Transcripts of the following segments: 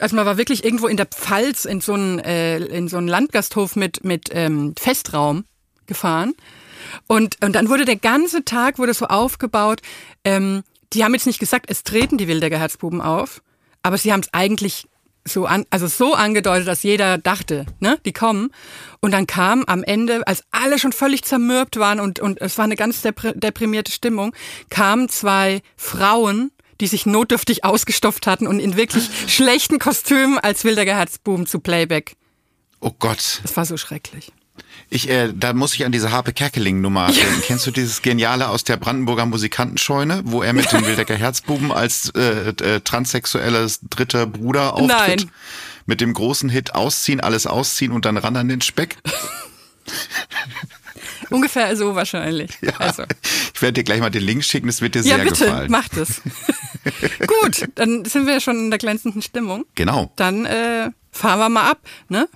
Also man war wirklich irgendwo in der Pfalz in so einen, äh, in so Landgasthof mit, mit ähm, Festraum gefahren. Und, und dann wurde der ganze Tag wurde so aufgebaut. Ähm, die haben jetzt nicht gesagt, es treten die Wildecker Herzbuben auf, aber sie haben es eigentlich so an, also so angedeutet, dass jeder dachte, ne, die kommen. Und dann kam am Ende, als alle schon völlig zermürbt waren und, und es war eine ganz deprimierte Stimmung, kamen zwei Frauen, die sich notdürftig ausgestopft hatten und in wirklich schlechten Kostümen als Wildecker Herzbuben zu Playback. Oh Gott. Das war so schrecklich. Ich, äh, da muss ich an diese Harpe Kerkeling-Nummer ja. denken. Kennst du dieses Geniale aus der Brandenburger Musikantenscheune, wo er mit dem Wildecker Herzbuben als äh, äh, transsexuelles dritter Bruder auftritt? Nein. Mit dem großen Hit Ausziehen, alles ausziehen und dann ran an den Speck? Ungefähr so wahrscheinlich. Ja, also. Ich werde dir gleich mal den Link schicken, das wird dir ja, sehr bitte, gefallen. Macht es. Gut, dann sind wir schon in der glänzenden Stimmung. Genau. Dann äh, fahren wir mal ab, ne?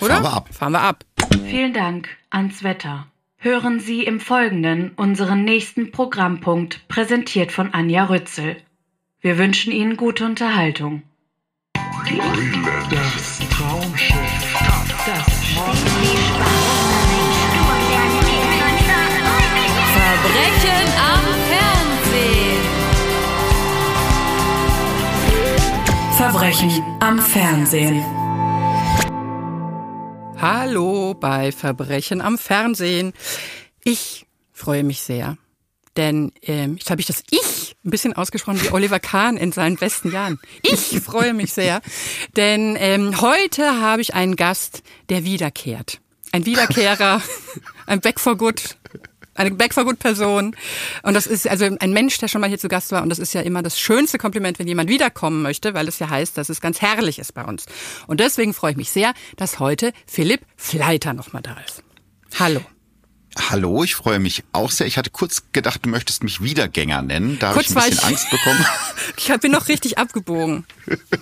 Oder? Fahren wir ab. Fahren wir ab. Vielen Dank ans Wetter. Hören Sie im Folgenden unseren nächsten Programmpunkt, präsentiert von Anja Rützel. Wir wünschen Ihnen gute Unterhaltung. Die Eule, das Traumschiff, Verbrechen am Fernsehen. Verbrechen am Fernsehen. Hallo bei Verbrechen am Fernsehen. Ich freue mich sehr, denn ähm, jetzt habe ich das Ich ein bisschen ausgesprochen wie Oliver Kahn in seinen besten Jahren. Ich freue mich sehr, denn ähm, heute habe ich einen Gast, der wiederkehrt. Ein Wiederkehrer, ein Back for Good eine Back for Good Person. Und das ist also ein Mensch, der schon mal hier zu Gast war. Und das ist ja immer das schönste Kompliment, wenn jemand wiederkommen möchte, weil es ja heißt, dass es ganz herrlich ist bei uns. Und deswegen freue ich mich sehr, dass heute Philipp Fleiter nochmal da ist. Hallo. Hallo, ich freue mich auch sehr. Ich hatte kurz gedacht, du möchtest mich Wiedergänger nennen. Da habe ich ein bisschen ich, Angst bekommen. ich bin noch richtig abgebogen.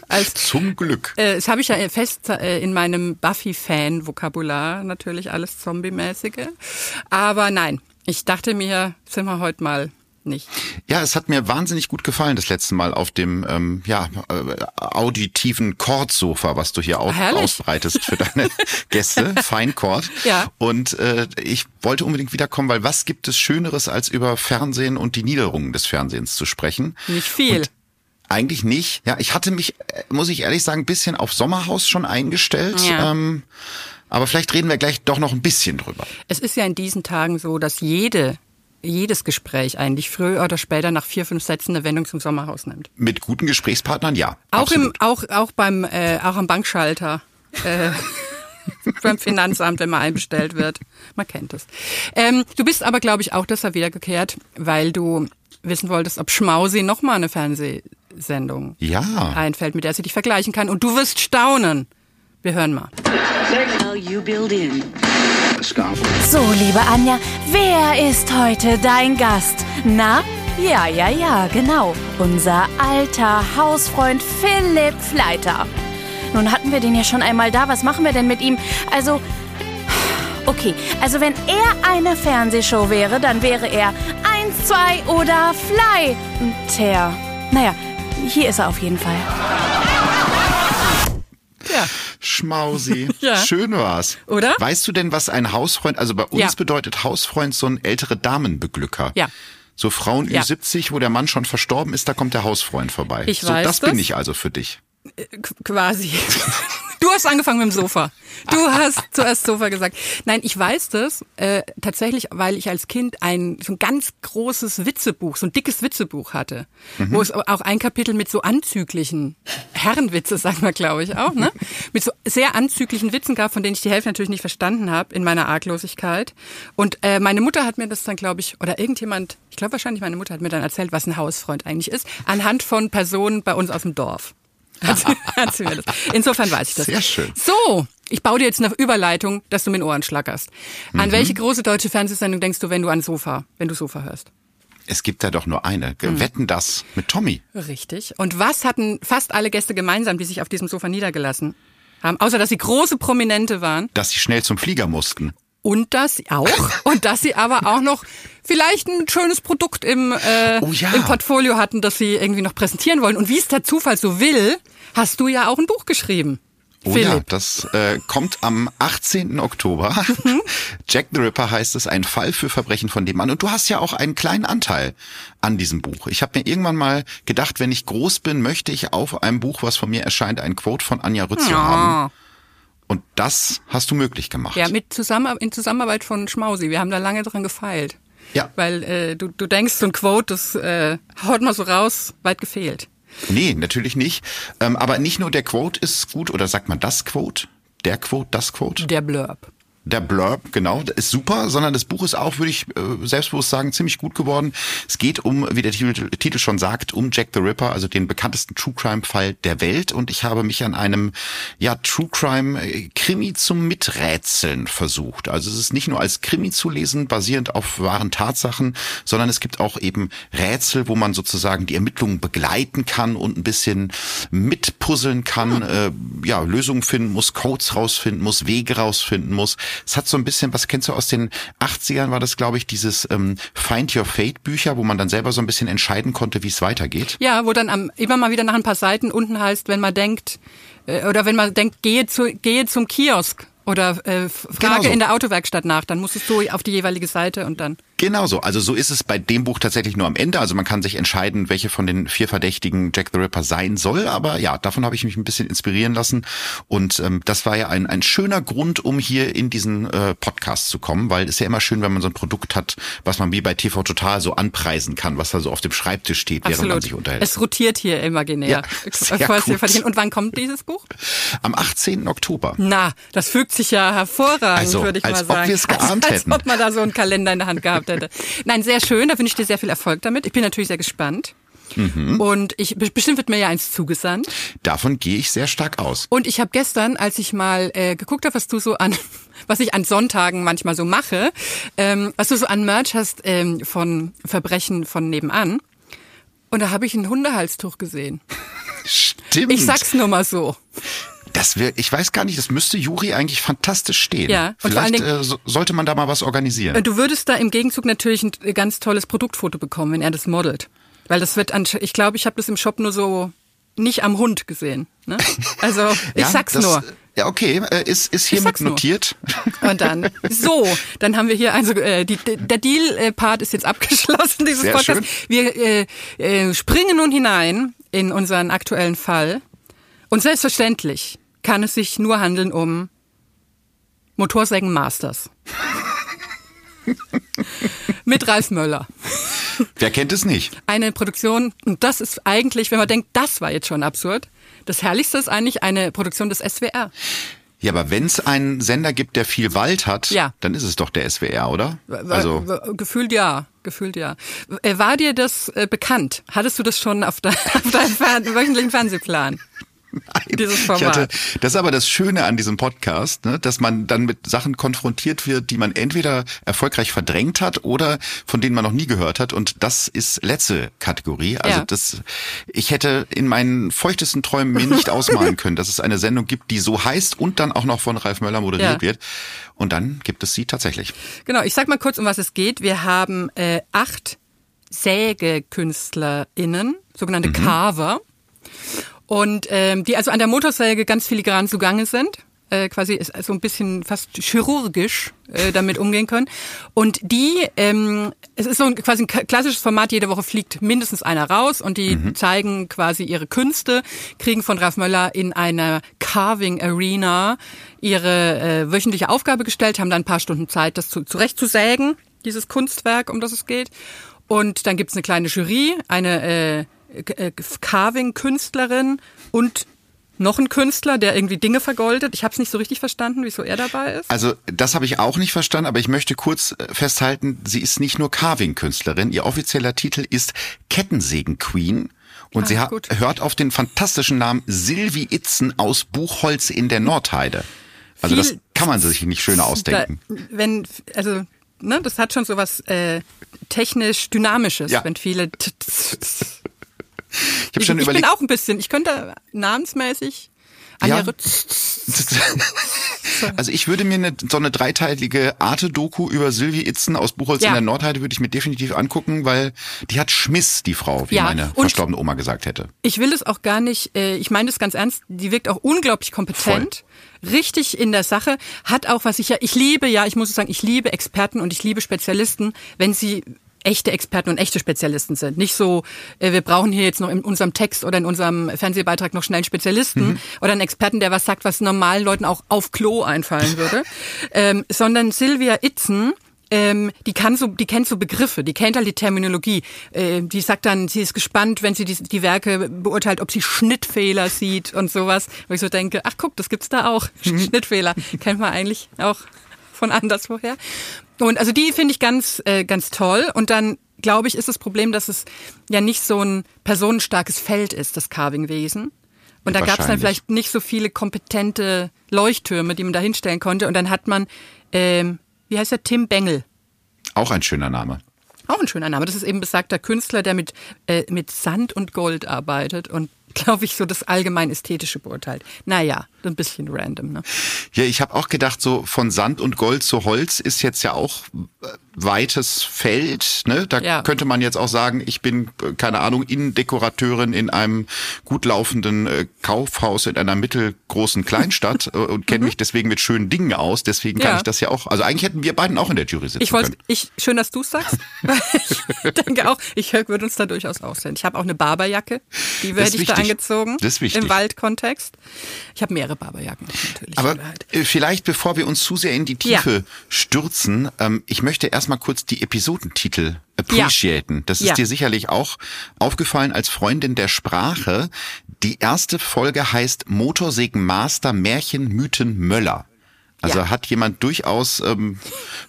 Als, Zum Glück. Äh, das habe ich ja fest äh, in meinem Buffy-Fan-Vokabular natürlich alles Zombie-mäßige. Aber nein, ich dachte mir, sind wir heute mal nicht. Ja, es hat mir wahnsinnig gut gefallen das letzte Mal auf dem ähm, ja äh, auditiven Chordsofa, was du hier auch ausbreitest für deine Gäste, Feinchord. Ja. Und äh, ich wollte unbedingt wiederkommen, weil was gibt es Schöneres, als über Fernsehen und die Niederungen des Fernsehens zu sprechen? Nicht viel. Und eigentlich nicht. Ja, ich hatte mich, äh, muss ich ehrlich sagen, ein bisschen auf Sommerhaus schon eingestellt. Ja. Ähm, aber vielleicht reden wir gleich doch noch ein bisschen drüber. Es ist ja in diesen Tagen so, dass jede jedes Gespräch eigentlich früher oder später nach vier, fünf Sätzen eine Wendung zum Sommerhaus nimmt. Mit guten Gesprächspartnern, ja. Auch absolut. im, auch, auch beim, äh, auch am Bankschalter. Äh, beim Finanzamt, wenn man einbestellt wird. Man kennt es. Ähm, du bist aber, glaube ich, auch deshalb wiedergekehrt, weil du wissen wolltest, ob Schmausi nochmal eine Fernsehsendung ja. einfällt, mit der sie dich vergleichen kann. Und du wirst staunen. Wir hören mal. So, liebe Anja, wer ist heute dein Gast? Na? Ja, ja, ja, genau. Unser alter Hausfreund Philipp Fleiter. Nun hatten wir den ja schon einmal da. Was machen wir denn mit ihm? Also, okay, also wenn er eine Fernsehshow wäre, dann wäre er 1, 2 oder Fly. Tja, naja, hier ist er auf jeden Fall. Ja. Schmausi. ja. Schön war's. Oder? Weißt du denn, was ein Hausfreund, also bei uns Ja. bedeutet Hausfreund so ein ältere Damenbeglücker. Ja. So Frauen Ja. Ü70, wo der Mann schon verstorben ist, da kommt der Hausfreund vorbei. Ich so, weiß das das. bin ich also für dich. Qu- quasi. Du hast angefangen mit dem Sofa. Du hast zuerst Sofa gesagt. Nein, ich weiß das äh, tatsächlich, weil ich als Kind ein so ein ganz großes Witzebuch, so ein dickes Witzebuch hatte, wo es auch ein Kapitel mit so anzüglichen Herrenwitze, sagen wir, glaube ich auch, ne, mit so sehr anzüglichen Witzen gab, von denen ich die Hälfte natürlich nicht verstanden habe in meiner Arglosigkeit. Und äh, meine Mutter hat mir das dann, glaube ich, oder irgendjemand, ich glaube wahrscheinlich meine Mutter hat mir dann erzählt, was ein Hausfreund eigentlich ist, anhand von Personen bei uns aus dem Dorf. Hat sie, hat sie mir das. Insofern weiß ich das. Sehr schön. So, ich baue dir jetzt eine Überleitung, dass du mit den Ohren schlackerst. An welche große deutsche Fernsehsendung denkst du, wenn du an Sofa, wenn du Sofa hörst? Es gibt da doch nur eine. Hm. Wetten das mit Tommy. Richtig. Und was hatten fast alle Gäste gemeinsam, die sich auf diesem Sofa niedergelassen haben? Außer, dass sie große Prominente waren. Dass sie schnell zum Flieger mussten. Und dass sie auch. und dass sie aber auch noch vielleicht ein schönes Produkt im, äh, Oh ja. im Portfolio hatten, das sie irgendwie noch präsentieren wollen. Und wie es der Zufall so will, hast du ja auch ein Buch geschrieben. Oh Philipp. ja, das äh, kommt am 18. Oktober. Mhm. Jack the Ripper heißt es, ein Fall für Verbrechen von dem Mann. Und du hast ja auch einen kleinen Anteil an diesem Buch. Ich habe mir irgendwann mal gedacht, wenn ich groß bin, möchte ich auf einem Buch, was von mir erscheint, ein Quote von Anja Rützel Ja. haben. Und das hast du möglich gemacht. Ja, mit Zusammen in Zusammenarbeit von Schmausi. Wir haben da lange dran gefeilt. Ja. Weil äh, du, du denkst, so ein Quote, das äh, haut mal so raus, weit gefehlt. Nee, natürlich nicht. Ähm, aber nicht nur der Quote ist gut, oder sagt man das Quote? Der Quote, das Quote? Der Blurb. Der Blurb, genau, ist super, sondern das Buch ist auch, würde ich äh, selbstbewusst sagen, ziemlich gut geworden. Es geht um, wie der Titel, Titel schon sagt, um Jack the Ripper, also den bekanntesten True Crime Fall der Welt. Und ich habe mich an einem, ja, True Crime äh, Krimi zum Miträtseln versucht. Also es ist nicht nur als Krimi zu lesen, basierend auf wahren Tatsachen, sondern es gibt auch eben Rätsel, wo man sozusagen die Ermittlungen begleiten kann und ein bisschen mitpuzzeln kann, äh, ja, Lösungen finden muss, Codes rausfinden muss, Wege rausfinden muss. Es hat so ein bisschen, was kennst du aus den 80ern, war das, glaube ich, dieses ähm, Find Your Fate Bücher, wo man dann selber so ein bisschen entscheiden konnte, wie es weitergeht. Ja, wo dann am, immer mal wieder nach ein paar Seiten unten heißt, wenn man denkt, äh, oder wenn man denkt, gehe, zu, gehe zum Kiosk oder äh, frage Genau so. in der Autowerkstatt nach, dann musstest du auf die jeweilige Seite und dann. Genau so. Also so ist es bei dem Buch tatsächlich nur am Ende. Also man kann sich entscheiden, welche von den vier Verdächtigen Jack the Ripper sein soll. Aber ja, davon habe ich mich ein bisschen inspirieren lassen. Und ähm, das war ja ein, ein schöner Grund, um hier in diesen äh, Podcast zu kommen, weil es ja immer schön, wenn man so ein Produkt hat, was man wie bei TV Total so anpreisen kann, was da so auf dem Schreibtisch steht, während man Absolut. sich unterhält. Es rotiert hier imaginär. Ja, sehr gut. Und wann kommt dieses Buch? Am 18. Oktober. Na, das fügt sich ja hervorragend, Also, würde ich als mal ob sagen. wir es geahnt als, als hätten. ob man da so einen Kalender in der Hand gehabt hätte. Nein, sehr schön. Da wünsche ich dir sehr viel Erfolg damit. Ich bin natürlich sehr gespannt. Mhm. Und ich bestimmt wird mir ja eins zugesandt. Davon gehe ich sehr stark aus. Und ich habe gestern, als ich mal äh, geguckt habe, was du so an, was ich an Sonntagen manchmal so mache, ähm, was du so an Merch hast ähm, von Verbrechen von nebenan. Und da habe ich ein Hundehalstuch gesehen. Stimmt. Ich sag's nur mal so. Das wär, ich weiß gar nicht, das müsste Juri eigentlich fantastisch stehen. Ja, und Vielleicht Dingen- äh, so, sollte man da mal was organisieren. Und Du würdest da im Gegenzug natürlich ein ganz tolles Produktfoto bekommen, wenn er das modelt. Weil das wird, ansch- ich glaube, ich habe das im Shop nur so nicht am Hund gesehen. Ne? Also ich Ja, sag's das, nur. Ja, okay, äh, ist, ist hiermit nur. notiert. Und dann, so, dann haben wir hier, also äh, die, der Deal-Part ist jetzt abgeschlossen, dieses Sehr Podcast. schön. Wir äh, äh, springen nun hinein in unseren aktuellen Fall. Und selbstverständlich kann es sich nur handeln um Motorsägen Masters. Mit Ralf Möller. Wer kennt es nicht? Eine Produktion, und das ist eigentlich, wenn man denkt, das war jetzt schon absurd, das Herrlichste ist eigentlich eine Produktion des SWR. Ja, aber wenn es einen Sender gibt, der viel Wald hat, Ja. dann ist es doch der SWR, oder? Also gefühlt ja, gefühlt ja. Äh, War dir das äh, bekannt? Hattest du das schon auf, de auf deinem wöchentlichen Fernsehplan? Dieses ich Format. hatte, das ist aber das Schöne an diesem Podcast, ne, dass man dann mit Sachen konfrontiert wird, die man entweder erfolgreich verdrängt hat oder von denen man noch nie gehört hat. Und das ist letzte Kategorie. Also Ja. das, ich hätte in meinen feuchtesten Träumen mir nicht ausmalen können, dass es eine Sendung gibt, die so heißt und dann auch noch von Ralf Möller moderiert Ja. wird. Und dann gibt es sie tatsächlich. Genau, ich sag mal kurz, um was es geht. Wir haben äh, acht SägekünstlerInnen, sogenannte Carver. Und ähm, die also an der Motorsäge ganz filigran zugange sind. Äh, quasi so ein bisschen fast chirurgisch äh, damit umgehen können. Und die, ähm, es ist so ein, quasi ein klassisches Format, jede Woche fliegt mindestens einer raus und die zeigen quasi ihre Künste, kriegen von Ralf Möller in einer Carving Arena ihre äh, wöchentliche Aufgabe gestellt, haben dann ein paar Stunden Zeit, das zu, zurechtzusägen, dieses Kunstwerk, um das es geht. Und dann gibt's eine kleine Jury, eine äh, Carving-Künstlerin und noch ein Künstler, der irgendwie Dinge vergoldet. Ich habe es nicht so richtig verstanden, wieso er dabei ist. Also das habe ich auch nicht verstanden, aber ich möchte kurz äh, festhalten, sie ist nicht nur Carving-Künstlerin, ihr offizieller Titel ist Kettensägen-Queen. Und Ah, sie hat, gut. hört auf den fantastischen Namen Silvi Itzen aus Buchholz in der Nordheide. Also Viel- das kann man sich nicht schöner ausdenken. Da, wenn, also, ne, das hat schon so was äh, technisch Dynamisches, Ja. wenn viele. t- t- t- Ich habe Ich, schon ich bin überlegt, auch ein bisschen, ich könnte namensmäßig Anja Ja. Also ich würde mir eine, so eine dreiteilige Arte-Doku über Sylvie Itzen aus Buchholz Ja. in der Nordheide würde ich mir definitiv angucken, weil die hat Schmiss, die Frau, wie Ja, meine und- verstorbene Oma gesagt hätte. Ich will es auch gar nicht, äh, ich meine das ganz ernst, die wirkt auch unglaublich kompetent, richtig in der Sache, hat auch was ich ja, ich liebe ja, ich muss sagen, ich liebe Experten und ich liebe Spezialisten, wenn sie echte Experten und echte Spezialisten sind. Nicht so, äh, wir brauchen hier jetzt noch in unserem Text oder in unserem Fernsehbeitrag noch schnell einen Spezialisten oder einen Experten, der was sagt, was normalen Leuten auch auf Klo einfallen würde, ähm, sondern Sylvia Itzen, ähm, die kann so, die kennt so Begriffe, die kennt halt die Terminologie. Äh, die sagt dann, sie ist gespannt, wenn sie die, die Werke beurteilt, ob sie Schnittfehler sieht und sowas. Wo ich so denke, ach guck, das gibt's da auch. Schnittfehler kennt man eigentlich auch von anderswoher. Und also die finde ich ganz, äh, ganz toll. Und dann glaube ich, ist das Problem, dass es ja nicht so ein personenstarkes Feld ist, das Carving-Wesen. Und da gab es dann vielleicht nicht so viele kompetente Leuchttürme, die man da hinstellen konnte. Und dann hat man, ähm, wie heißt der, Tim Bengel. Auch ein schöner Name. Auch ein schöner Name. Das ist eben besagter Künstler, der mit, äh, mit Sand und Gold arbeitet und, glaube ich, so das allgemein Ästhetische beurteilt. Naja, ein bisschen random. Ne? Ja, ich habe auch gedacht, so von Sand und Gold zu Holz ist jetzt ja auch äh, weites Feld. Ne? Da Ja. könnte man jetzt auch sagen, ich bin, äh, keine Ahnung, Innendekorateurin in einem gut laufenden äh, Kaufhaus in einer mittelgroßen Kleinstadt und kenne mich deswegen mit schönen Dingen aus. Deswegen kann Mhm. Ja. ich das ja auch. Also eigentlich hätten wir beiden auch in der Jury sitzen Ich können. ich, schön, dass du es sagst. ich denke auch, ich würde uns da durchaus aussehen. Ich habe auch eine Barberjacke, die hätte ich da angezogen. Das ist wichtig. Im Waldkontext. Ich habe mehrere Barberjacken natürlich. Aber halt. äh, vielleicht, bevor wir uns zu sehr in die Ja. Tiefe stürzen, ähm, ich möchte erstmal kurz die Episodentitel appreciaten. Das ist Ja. dir sicherlich auch aufgefallen als Freundin der Sprache. Die erste Folge heißt Motorsägenmaster Märchen Mythen Möller. Also Ja. hat jemand durchaus ähm,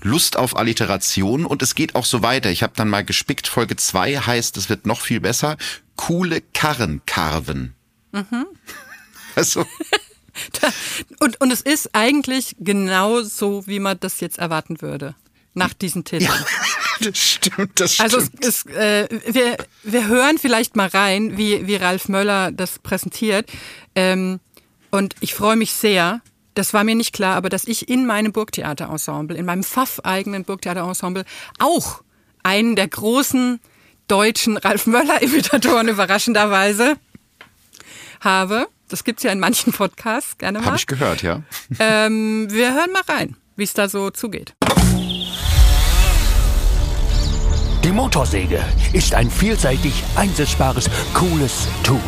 Lust auf Alliteration und es geht auch so weiter. Ich habe dann mal gespickt, Folge zwei heißt, es wird noch viel besser, coole Karren karven. Mhm. Also Und, und es ist eigentlich genau so, wie man das jetzt erwarten würde. Nach diesen Titeln. das stimmt, das stimmt. Also es, es, äh, wir, wir hören vielleicht mal rein, wie, wie Ralf Möller das präsentiert. Ähm, und ich freue mich sehr, das war mir nicht klar, aber dass ich in meinem Burgtheaterensemble, in meinem Pfaff-eigenen Burgtheaterensemble auch einen der großen deutschen Ralf Möller-Imitatoren überraschenderweise habe. Das gibt's ja in manchen Podcasts, gerne mal. Habe ich gehört, ja. Ähm, wir hören mal rein, wie es da so zugeht. Die Motorsäge ist ein vielseitig einsetzbares, cooles Tool.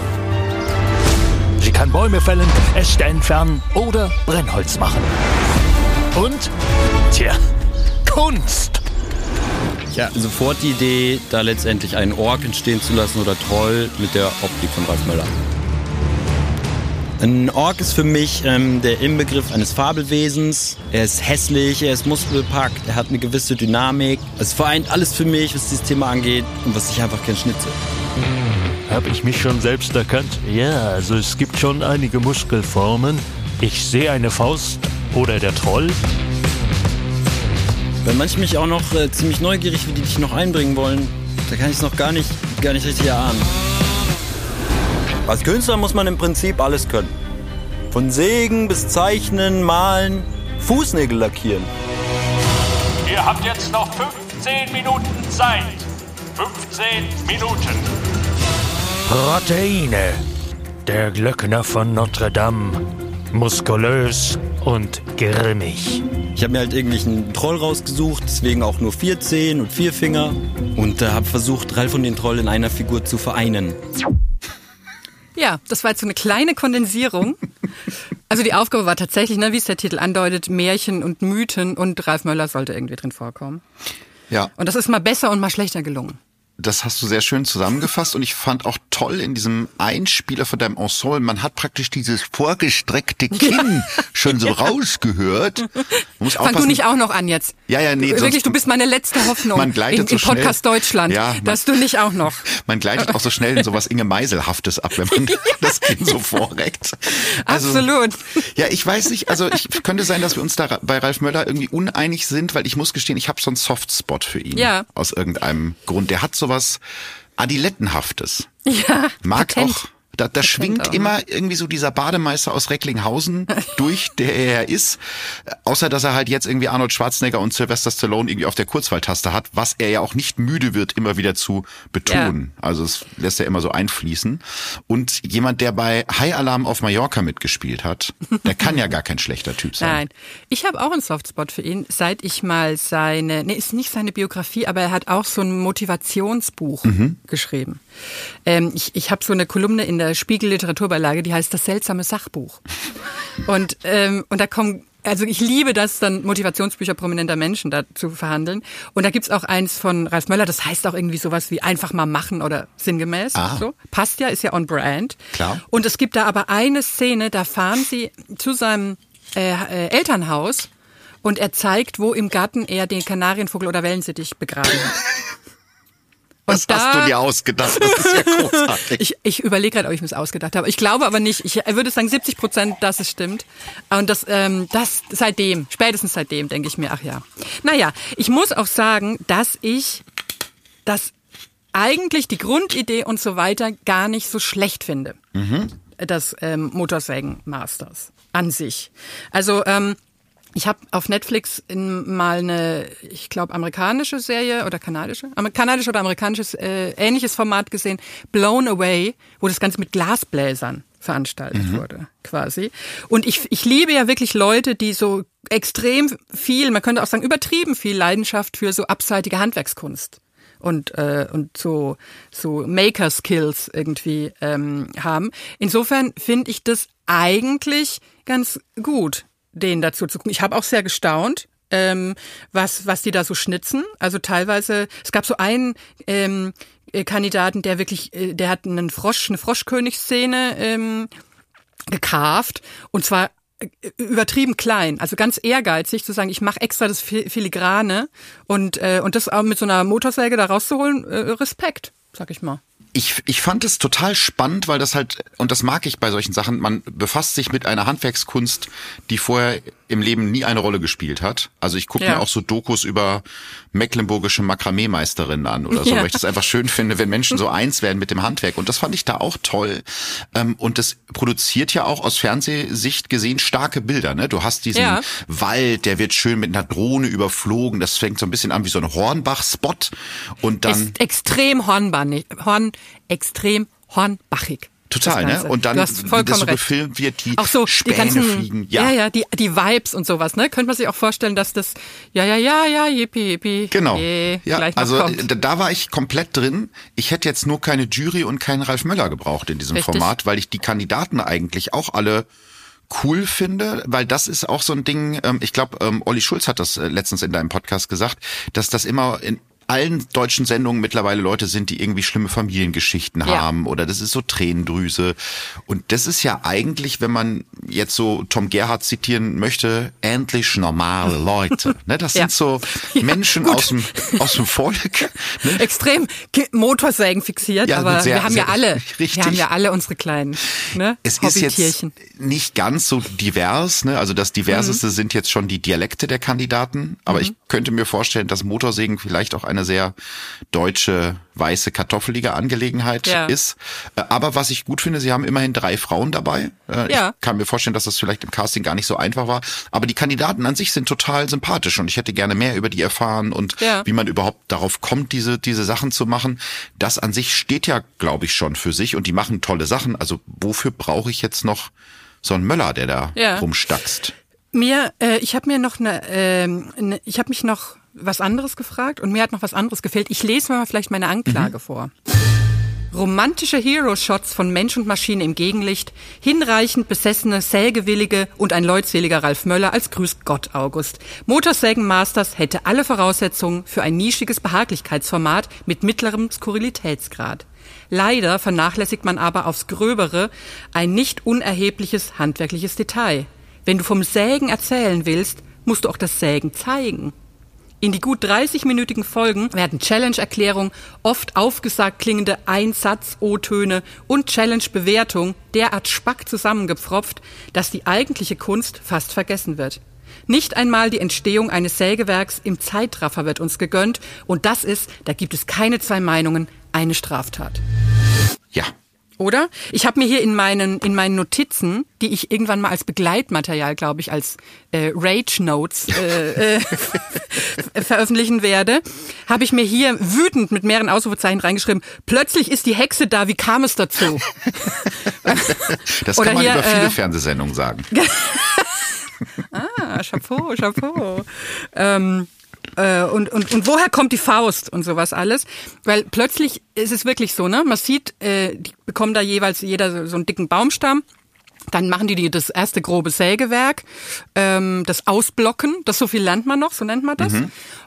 Sie kann Bäume fällen, Äste entfernen oder Brennholz machen. Und, tja, Kunst. Ja, sofort die Idee, da letztendlich einen Ork entstehen zu lassen oder Troll mit der Optik von Ralf Möller. Ein Ork ist für mich ähm, der Inbegriff eines Fabelwesens. Er ist hässlich, er ist muskelbepackt, er hat eine gewisse Dynamik. Es vereint alles für mich, was dieses Thema angeht und was ich einfach kein Schnitze. Habe ich mich schon selbst erkannt? Ja, also es gibt schon einige Muskelformen. Ich sehe eine Faust oder der Troll. Weil manche mich auch noch äh, ziemlich neugierig, wie die dich noch einbringen wollen. Da kann ich es noch gar nicht, gar nicht richtig erahnen. Als Künstler muss man im Prinzip alles können. Von Sägen bis Zeichnen, Malen, Fußnägel lackieren. Ihr habt jetzt noch 15 Minuten Zeit. 15 Minuten. Proteine. Der Glöckner von Notre Dame. Muskulös und grimmig. Ich habe mir halt irgendwie einen Troll rausgesucht, deswegen auch nur vier Zehen und vier Finger. Und äh, habe versucht, Ralf und den Troll in einer Figur zu vereinen. Ja, das war jetzt so eine kleine Kondensierung. Also die Aufgabe war tatsächlich, ne, wie es der Titel andeutet, Märchen und Mythen und Ralf Möller sollte irgendwie drin vorkommen. Ja, Und das ist mal besser und mal schlechter gelungen. Das hast du sehr schön zusammengefasst und ich fand auch toll in diesem Einspieler von deinem Ensemble, man hat praktisch dieses vorgestreckte Kinn schon so rausgehört. Man muss Fang du nicht auch noch an jetzt. Ja, ja, nee, Wirklich, sonst- du bist meine letzte Hoffnung Man gleitet in, so in Podcast schnell. Deutschland, Ja, man- dass du nicht auch noch. Man gleitet auch so schnell in sowas Inge Meiselhaftes ab, wenn man das Kinn so vorreckt. Also, Absolut. Ja, ich weiß nicht, also ich könnte sein, dass wir uns da bei Ralf Möller irgendwie uneinig sind, weil ich muss gestehen, ich habe so einen Softspot für ihn. Ja. Aus irgendeinem Grund. Der hat sowas Adilettenhaftes. Ja, Mag Patent. auch Da, da schwingt auch, immer irgendwie so dieser Bademeister aus Recklinghausen durch, der er ist. Außer, dass er halt jetzt irgendwie Arnold Schwarzenegger und Sylvester Stallone irgendwie auf der Kurzwahltaste hat, was er ja auch nicht müde wird, immer wieder zu betonen. Also es lässt er immer so einfließen. Und jemand, der bei High Alarm auf Mallorca mitgespielt hat, der kann ja gar kein schlechter Typ sein. Nein, ich habe auch einen Softspot für ihn, seit ich mal seine, nee, ist nicht seine Biografie, aber er hat auch so ein Motivationsbuch Mhm. geschrieben. Ähm, ich ich habe so eine Kolumne in der Spiegel Literaturbeilage, die heißt das seltsame Sachbuch. Und ähm, und da kommen also ich liebe das, dann Motivationsbücher prominenter Menschen da zu verhandeln. Und da gibt's auch eins von Ralf Möller, das heißt auch irgendwie sowas wie einfach mal machen oder sinngemäß. Ah. So. Passt ja, ist ja on brand. Klar. Und es gibt da aber eine Szene, da fahren sie zu seinem äh, äh, Elternhaus und er zeigt, wo im Garten er den Kanarienvogel oder Wellensittich begraben hat. Was da- hast du dir ausgedacht? Das ist ja großartig. Ich, ich überlege gerade, ob ich mir das ausgedacht habe. Ich glaube aber nicht. Ich würde sagen 70 Prozent, dass es stimmt. Und das, ähm, das seitdem, spätestens seitdem, denke ich mir, ach ja. Naja, ich muss auch sagen, dass ich das eigentlich die Grundidee und so weiter gar nicht so schlecht finde. Das ähm, Motorsägen Masters an sich. Also ähm, ich habe auf Netflix in, mal eine, ich glaube, amerikanische Serie oder kanadische, kanadische oder amerikanisches äh, ähnliches Format gesehen, Blown Away, wo das Ganze mit Glasbläsern veranstaltet wurde, quasi. Und ich, ich liebe ja wirklich Leute, die so extrem viel, man könnte auch sagen übertrieben viel Leidenschaft für so abseitige Handwerkskunst und äh, und so so Maker Skills irgendwie ähm, haben. Insofern finde ich das eigentlich ganz gut, denen dazu zu gucken. Ich habe auch sehr gestaunt, ähm, was was die da so schnitzen. Also teilweise, es gab so einen ähm, äh, Kandidaten, der wirklich, äh, der hat einen Frosch, eine Froschkönigsszene ähm, gekarft und zwar äh, übertrieben klein, also ganz ehrgeizig zu sagen, ich mache extra das Fi- Filigrane und äh, und das auch mit so einer Motorsäge da rauszuholen, äh, Respekt, sag ich mal. Ich, ich fand es total spannend, weil das halt, und das mag ich bei solchen Sachen, man befasst sich mit einer Handwerkskunst, die vorher im Leben nie eine Rolle gespielt hat. Also ich gucke Ja. mir auch so Dokus über mecklenburgische Makramee-Meisterinnen an oder so, Ja. weil ich das einfach schön finde, wenn Menschen so eins werden mit dem Handwerk. Und das fand ich da auch toll. Ähm, Und das produziert ja auch aus Fernsehsicht gesehen starke Bilder. Ne? Du hast diesen Ja. Wald, der wird schön mit einer Drohne überflogen. Das fängt so ein bisschen an wie so ein Hornbach-Spot. Und dann Ist extrem hornbannig, horn, extrem hornbachig. Total, ne? Und dann, wie das vollkommen so gefilmt wird, die auch so die Späne ganzen, fliegen. ja, Ja, ja, die die Vibes und sowas, ne? Könnte man sich auch vorstellen, dass das, ja, ja, ja, ja, yippie, yippie, Genau. eh, ja, also da, da war ich komplett drin. Ich hätte jetzt nur keine Jury und keinen Ralf Möller gebraucht in diesem Richtig. Format, weil ich die Kandidaten eigentlich auch alle cool finde, weil das ist auch so ein Ding, ähm, ich glaube, ähm, Olli Schulz hat das äh, letztens in deinem Podcast gesagt, dass das immer in allen deutschen Sendungen mittlerweile Leute sind, die irgendwie schlimme Familiengeschichten Ja. haben oder das ist so Tränendrüse. Und das ist ja eigentlich, wenn man jetzt so Tom Gerhardt zitieren möchte, endlich normale Leute. Ne, das Ja. sind so Ja, Menschen gut. aus dem, aus dem Volk. Ne? Extrem Motorsägen fixiert, Ja, aber sehr- wir haben ja sehr- alle, richtig. wir haben ja alle unsere kleinen, ne? Es ist jetzt nicht ganz so divers, ne? Also das diverseste Mhm. sind jetzt schon die Dialekte der Kandidaten, aber ich könnte mir vorstellen, dass Motorsägen vielleicht auch eine sehr deutsche weiße kartoffelige Angelegenheit Ja. ist. Äh, Aber was ich gut finde, sie haben immerhin drei Frauen dabei. Äh, Ja. Ich kann mir vorstellen, dass das vielleicht im Casting gar nicht so einfach war. Aber die Kandidaten an sich sind total sympathisch und ich hätte gerne mehr über die erfahren und Ja. wie man überhaupt darauf kommt, diese, diese Sachen zu machen. Das an sich steht ja, glaube ich, schon für sich und die machen tolle Sachen. Also wofür brauche ich jetzt noch so einen Möller, der da Ja. rumstackst? Mir, äh, ich habe mir noch eine, ähm, ne, ich habe mich noch was anderes gefragt und mir hat noch was anderes gefehlt. Ich lese mal vielleicht meine Anklage Mhm. vor. Romantische Hero-Shots von Mensch und Maschine im Gegenlicht, hinreichend besessene, sägewillige und ein leutseliger Ralf Möller als Grüß Gott August. Motorsägen Masters hätte alle Voraussetzungen für ein nischiges Behaglichkeitsformat mit mittlerem Skurrilitätsgrad. Leider vernachlässigt man aber aufs Gröbere ein nicht unerhebliches handwerkliches Detail. Wenn du vom Sägen erzählen willst, musst du auch das Sägen zeigen. In die gut 30-minütigen Folgen werden Challenge-Erklärung, oft aufgesagt klingende Einsatz-O-Töne und Challenge-Bewertung derart spack zusammengepfropft, dass die eigentliche Kunst fast vergessen wird. Nicht einmal die Entstehung eines Sägewerks im Zeitraffer wird uns gegönnt und das ist, da gibt es keine zwei Meinungen, eine Straftat. Ja. Oder? Ich habe mir hier in meinen in meinen Notizen, die ich irgendwann mal als Begleitmaterial, glaube ich, als äh, Rage Notes äh, äh, veröffentlichen werde, habe ich mir hier wütend mit mehreren Ausrufezeichen reingeschrieben. Plötzlich ist die Hexe da. Wie kam es dazu? Das Oder kann man hier, über viele äh, Fernsehsendungen sagen. ah, Chapeau, Chapeau. Ähm, äh, und, und, und woher kommt die Faust und sowas alles? Weil plötzlich ist es wirklich so, ne? Man sieht, äh, die bekommen da jeweils jeder so, so einen dicken Baumstamm. Dann machen die, die das erste grobe Sägewerk, ähm, das Ausblocken, das so viel lernt man noch, so nennt man das.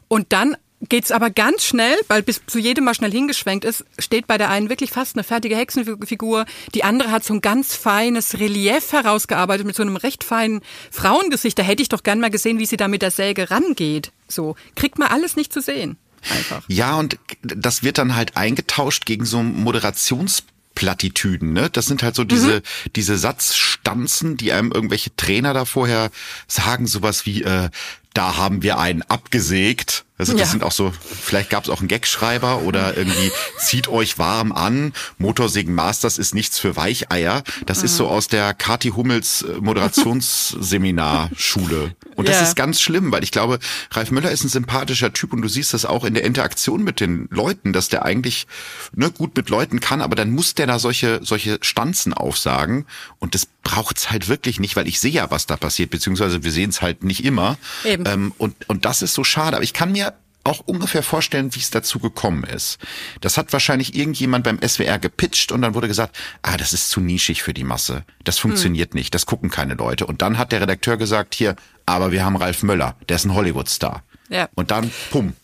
Und dann geht's aber ganz schnell, weil bis zu jedem mal schnell hingeschwenkt ist, steht bei der einen wirklich fast eine fertige Hexenfigur. Die andere hat so ein ganz feines Relief herausgearbeitet mit so einem recht feinen Frauengesicht. Da hätte ich doch gern mal gesehen, wie sie da mit der Säge rangeht. So kriegt man alles nicht zu sehen. Einfach. Ja, und das wird dann halt eingetauscht gegen so Moderationsplatitüden, ne? Das sind halt so diese, diese Satzstanzen, die einem irgendwelche Trainer da vorher sagen, sowas wie, äh, da haben wir einen abgesägt. Also das Ja. sind auch so, vielleicht gab es auch einen Gagschreiber oder irgendwie zieht euch warm an, Motorsägen Masters ist nichts für Weicheier. Das ist so aus der Kati Hummels äh, Moderationsseminarschule. Und das Ja. ist ganz schlimm, weil ich glaube, Ralf Möller ist ein sympathischer Typ und du siehst das auch in der Interaktion mit den Leuten, dass der eigentlich ne, gut mit Leuten kann, aber dann muss der da solche, solche Stanzen aufsagen und das braucht's halt wirklich nicht, weil ich sehe ja, was da passiert, beziehungsweise wir sehen es halt nicht immer. Eben. Ähm, und, und das ist so schade. Aber ich kann mir auch ungefähr vorstellen, wie es dazu gekommen ist. Das hat wahrscheinlich irgendjemand beim SWR gepitcht und dann wurde gesagt, ah, das ist zu nischig für die Masse. Das funktioniert nicht, das gucken keine Leute. Und dann hat der Redakteur gesagt, hier, aber wir haben Ralf Möller, der ist ein Hollywood-Star. Ja. Und dann, pum.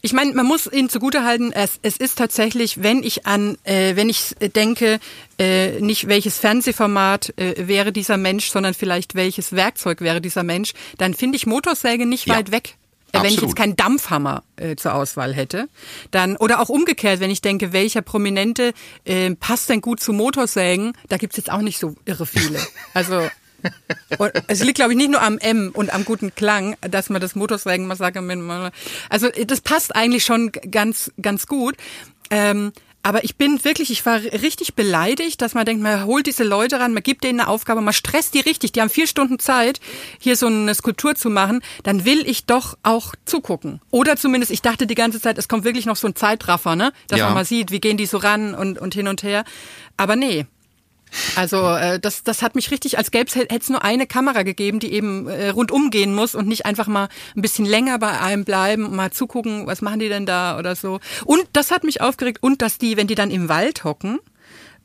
Ich meine, man muss ihnen zugutehalten, es, es ist tatsächlich, wenn ich an, äh, wenn ich denke, äh, nicht welches Fernsehformat äh, wäre dieser Mensch, sondern vielleicht welches Werkzeug wäre dieser Mensch, dann finde ich Motorsäge nicht Ja. weit weg. Äh, Wenn ich Absolut. jetzt keinen Dampfhammer äh, zur Auswahl hätte, dann oder auch umgekehrt, wenn ich denke, welcher Prominente äh, passt denn gut zu Motorsägen, da gibt's jetzt auch nicht so irre viele. Also und es liegt, glaube ich, nicht nur am M und am guten Klang, dass man das Motorsägenmassaker mit. Also das passt eigentlich schon ganz, ganz gut. Ähm, aber ich bin wirklich, ich war richtig beleidigt, dass man denkt, man holt diese Leute ran, man gibt denen eine Aufgabe, man stresst die richtig, die haben vier Stunden Zeit, hier so eine Skulptur zu machen, dann will ich doch auch zugucken. Oder zumindest, ich dachte die ganze Zeit, es kommt wirklich noch so ein Zeitraffer, ne? Dass Ja. man mal sieht, wie gehen die so ran und, und hin und her. Aber nee, also äh, das, das hat mich richtig, als gäbe es hätte es nur eine Kamera gegeben, die eben äh, rundum gehen muss und nicht einfach mal ein bisschen länger bei einem bleiben und mal zugucken, was machen die denn da oder so. Und das hat mich aufgeregt und dass die, wenn die dann im Wald hocken,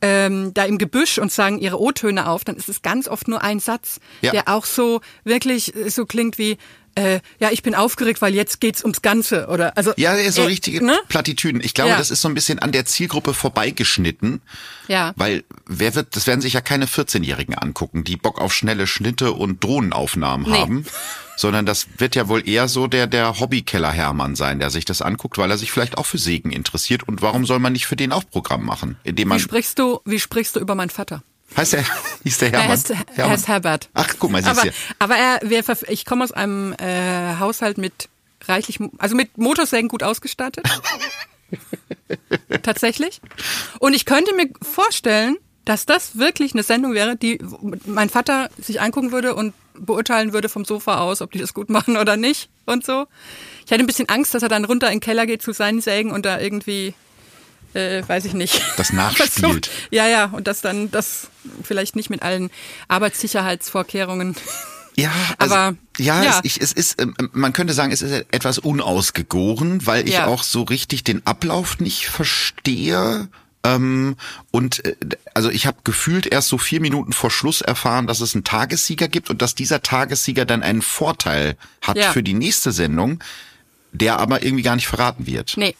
ähm, da im Gebüsch und sagen ihre O-Töne auf, dann ist es ganz oft nur ein Satz, Ja. der auch so wirklich äh, so klingt wie äh, ja, ich bin aufgeregt, weil jetzt geht's ums Ganze oder also Ja, so äh, richtige ne? Plattitüden. Ich glaube, Ja. das ist so ein bisschen an der Zielgruppe vorbeigeschnitten. Ja. Weil wer wird, das werden sich ja keine 14-Jährigen angucken, die Bock auf schnelle Schnitte und Drohnenaufnahmen Nee. haben. Sondern das wird ja wohl eher so der, der Hobbykeller Hermann sein, der sich das anguckt, weil er sich vielleicht auch für Sägen interessiert. Und warum soll man nicht für den auch Programm machen? Indem Wie man, sprichst du, wie sprichst du über meinen Vater? Heißt der, hieß der Er Hermann? heißt, er heißt Herbert. Ach, guck mal, siehst aber, du. aber er, wir, ich komme aus einem äh, Haushalt mit reichlich, also mit Motorsägen gut ausgestattet. Tatsächlich. Und ich könnte mir vorstellen, dass das wirklich eine Sendung wäre, die mein Vater sich angucken würde und beurteilen würde vom Sofa aus, ob die das gut machen oder nicht und so. Ich hatte ein bisschen Angst, dass er dann runter in den Keller geht zu seinen Sägen und da irgendwie, äh, weiß ich nicht. Das nachspielt. versucht. Ja, ja, und das dann, das vielleicht nicht mit allen Arbeitssicherheitsvorkehrungen. Ja, also, Aber, ja, ja. Es, ich, es ist, ähm, man könnte sagen, es ist etwas unausgegoren, weil ich Ja. auch so richtig den Ablauf nicht verstehe. Ähm, und äh, also ich habe gefühlt erst so vier Minuten vor Schluss erfahren, dass es einen Tagessieger gibt und dass dieser Tagessieger dann einen Vorteil hat Ja. für die nächste Sendung, der aber irgendwie gar nicht verraten wird. Nee.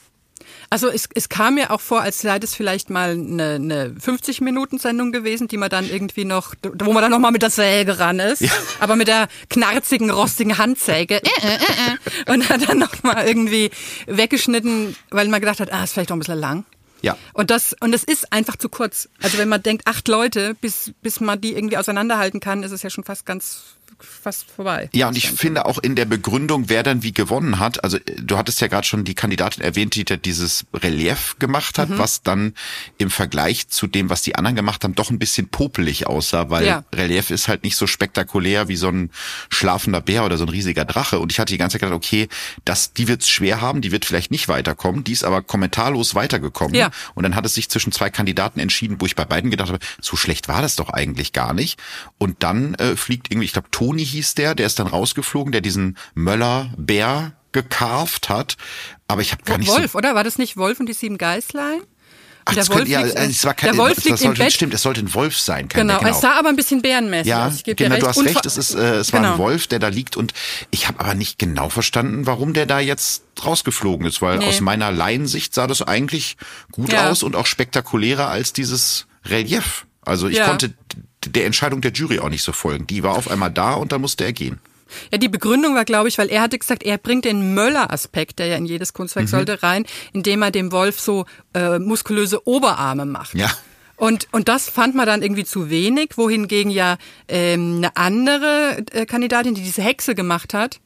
Also es, es kam mir auch vor, als sei das vielleicht mal eine, eine 50-Minuten-Sendung gewesen, die man dann irgendwie noch, wo man dann noch mal mit der Säge ran ist, aber mit der knarzigen, rostigen Handsäge äh, äh, äh, äh, und hat dann noch mal irgendwie weggeschnitten, weil man gedacht hat, ah, ist vielleicht noch ein bisschen lang. Ja. Und das, und es ist einfach zu kurz. Also wenn man denkt, acht Leute, bis, bis man die irgendwie auseinanderhalten kann, ist es ja schon fast ganz fast vorbei. Ja, und ich finde auch in der Begründung, wer dann wie gewonnen hat, also äh, du hattest ja gerade schon die Kandidatin erwähnt, die da dieses Relief gemacht hat, Mhm. was dann im Vergleich zu dem, was die anderen gemacht haben, doch ein bisschen popelig aussah, weil Ja. Relief ist halt nicht so spektakulär wie so ein schlafender Bär oder so ein riesiger Drache. Und ich hatte die ganze Zeit gedacht, okay, das, die wird's schwer haben, die wird vielleicht nicht weiterkommen, die ist aber kommentarlos weitergekommen. Ja. Und dann hat es sich zwischen zwei Kandidaten entschieden, wo ich bei beiden gedacht habe, so schlecht war das doch eigentlich gar nicht. Und dann äh, fliegt irgendwie, ich glaube, Toni hieß der, der ist dann rausgeflogen, der diesen Möller-Bär gekarft hat. Aber ich habe gar nicht Wolf, so. oder? War das nicht Wolf und die sieben Geißlein? Ach, der das könnte, ja, äh, es war kein, der Wolf das im sollte. Stimmt, es sollte ein Wolf sein. Kein Genau, Bär, es sah aber ein bisschen bärenmäßig Ja, aus. Ich gebe dir genau, recht. du hast recht, es, ist, äh, es war Genau. ein Wolf, der da liegt und ich habe aber nicht genau verstanden, warum der da jetzt rausgeflogen ist, weil Nee. aus meiner Laiensicht sah das eigentlich gut Ja. aus und auch spektakulärer als dieses Relief. Also ich Ja. konnte der Entscheidung der Jury auch nicht so folgen. Die war auf einmal da und dann musste er gehen. Ja, die Begründung war, glaube ich, weil er hatte gesagt, er bringt den Möller-Aspekt, der ja in jedes Kunstwerk Mhm. sollte, rein, indem er dem Wolf so äh, muskulöse Oberarme macht. Ja. Und, und das fand man dann irgendwie zu wenig, wohingegen ja ähm, eine andere äh, Kandidatin, die diese Hexe gemacht hat,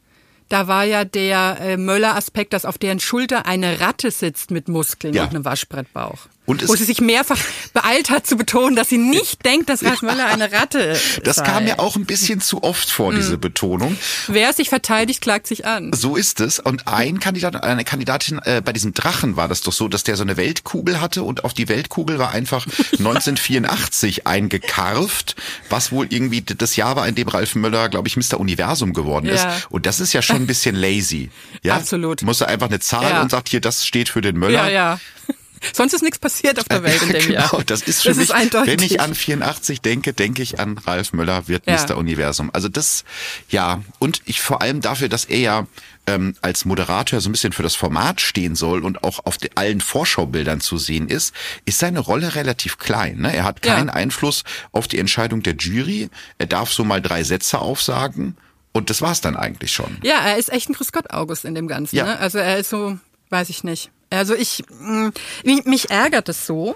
da war ja der äh, Möller-Aspekt, dass auf deren Schulter eine Ratte sitzt mit Muskeln Ja. und einem Waschbrettbauch. Und Wo sie sich mehrfach beeilt hat zu betonen, dass sie nicht denkt, dass Ralf Möller eine Ratte Das sei. kam mir auch ein bisschen zu oft vor, Mhm. diese Betonung. Wer sich verteidigt, klagt sich an. So ist es. Und ein Kandidat, eine Kandidatin äh, bei diesem Drachen war das doch so, dass der so eine Weltkugel hatte und auf die Weltkugel war einfach 1984 eingekarft, was wohl irgendwie das Jahr war, in dem Ralf Möller, glaube ich, Mr. Universum geworden ist. Ja. Und das ist ja schon ein bisschen lazy. Ja? Absolut. Muss er einfach eine Zahl Ja. und sagt hier, das steht für den Möller. Ja, ja. Sonst ist nichts passiert auf der Welt in dem genau, Jahr. das ist für das mich, ist eindeutig. wenn ich an 84 denke, denke ich an Ralf Möller wird Ja. Mr. Universum. Also das, ja, und ich vor allem dafür, dass er ja ähm, als Moderator so ein bisschen für das Format stehen soll und auch auf allen Vorschaubildern zu sehen ist, ist seine Rolle relativ klein. Ne? Er hat Ja. keinen Einfluss auf die Entscheidung der Jury. Er darf so mal drei Sätze aufsagen und das war's dann eigentlich schon. Ja, er ist echt ein Grüß Gott August in dem Ganzen. Ja. Ne? Also er ist so, weiß ich nicht. Also ich, mh, mich, mich ärgert es so,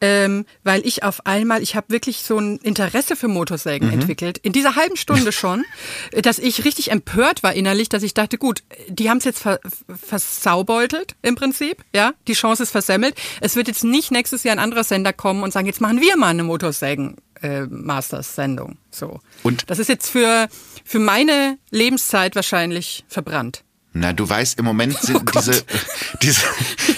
ähm, weil ich auf einmal, ich habe wirklich so ein Interesse für Motorsägen Mhm. entwickelt, in dieser halben Stunde schon, dass ich richtig empört war innerlich, dass ich dachte, gut, die haben es jetzt ver versaubeutelt im Prinzip, ja, die Chance ist versemmelt. Es wird jetzt nicht nächstes Jahr ein anderer Sender kommen und sagen, jetzt machen wir mal eine Motorsägen. Äh, Masters-Sendung. So. Und- das ist jetzt für, für meine Lebenszeit wahrscheinlich verbrannt. Na, du weißt, im Moment sind Oh diese, diese,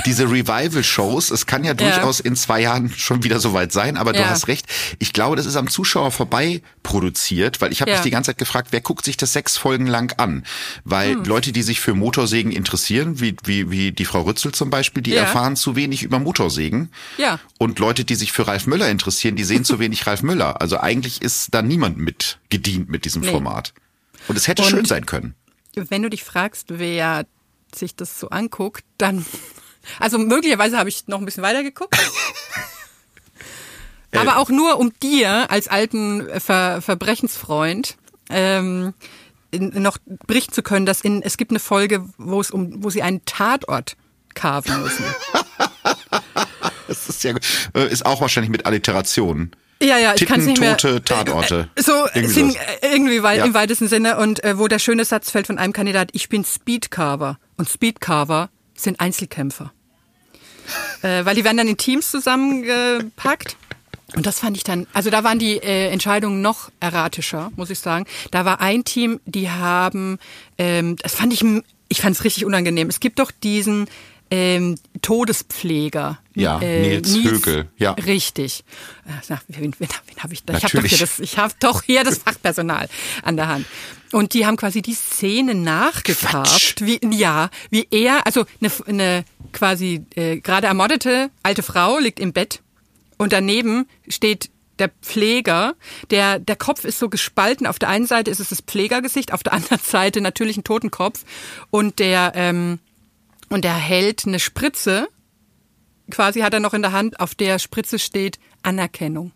diese Revival-Shows, es kann ja durchaus in zwei Jahren schon wieder soweit sein, aber du Ja. hast recht. Ich glaube, das ist am Zuschauer vorbei produziert, weil ich habe Ja. mich die ganze Zeit gefragt, wer guckt sich das sechs Folgen lang an? Weil Hm. Leute, die sich für Motorsägen interessieren, wie, wie, wie die Frau Rützel zum Beispiel, die Ja. erfahren zu wenig über Motorsägen. Ja. Und Leute, die sich für Ralf Möller interessieren, die sehen zu wenig Ralf Möller. Also eigentlich ist da niemand mit gedient mit diesem Nee. Format. Und es hätte Und- schön sein können. Wenn du dich fragst, wer sich das so anguckt, dann, also möglicherweise habe ich noch ein bisschen weiter geguckt. Äh. Aber auch nur um dir als alten Ver Verbrechensfreund ähm, noch berichten zu können, dass in, es gibt eine Folge, wo es um, wo sie einen Tatort carven müssen. Das ist ja, äh, ist auch wahrscheinlich mit Alliterationen. Ja, ja, ich kann es nicht mehr. Tote Tatorte. Äh, So Irgendwie sowas. äh, irgendwie wei Ja. im weitesten Sinne und äh, wo der schöne Satz fällt von einem Kandidat, ich bin Speedcarver und Speedcarver sind Einzelkämpfer. äh, weil die werden dann in Teams zusammengepackt. Und das fand ich dann, also da waren die äh, Entscheidungen noch erratischer, muss ich sagen. Da war ein Team, die haben, ähm, das fand ich, ich fand es richtig unangenehm. Es gibt doch diesen ähm, Todespfleger. Ja, Nils Högel, ja. Richtig. Äh, Na, wen, wen, wen habe ich da? Ich habe doch Natürlich. hier das, habe doch hier das Fachpersonal an der Hand. Und die haben quasi die Szene nachgekarft, wie ja, wie er, also eine, eine quasi äh, gerade ermordete alte Frau liegt im Bett und daneben steht der Pfleger, der der Kopf ist so gespalten. Auf der einen Seite ist es das Pflegergesicht, auf der anderen Seite natürlich ein Totenkopf und der ähm, und der hält eine Spritze. Quasi hat er noch in der Hand, auf der Spritze steht Anerkennung.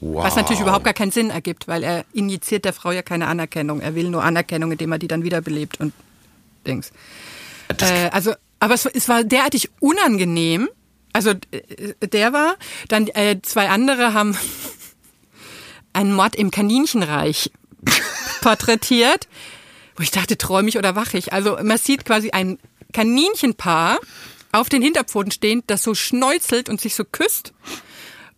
Wow. Was natürlich überhaupt gar keinen Sinn ergibt, weil er injiziert der Frau ja keine Anerkennung. Er will nur Anerkennung, indem er die dann wiederbelebt und Dings. Äh, also, aber es, es war derartig unangenehm. Also äh, der war, dann äh, zwei andere haben einen Mord im Kaninchenreich porträtiert, wo ich dachte, träume ich oder wache ich. Also man sieht quasi ein Kaninchenpaar auf den Hinterpfoten stehend, das so schnäuzelt und sich so küsst.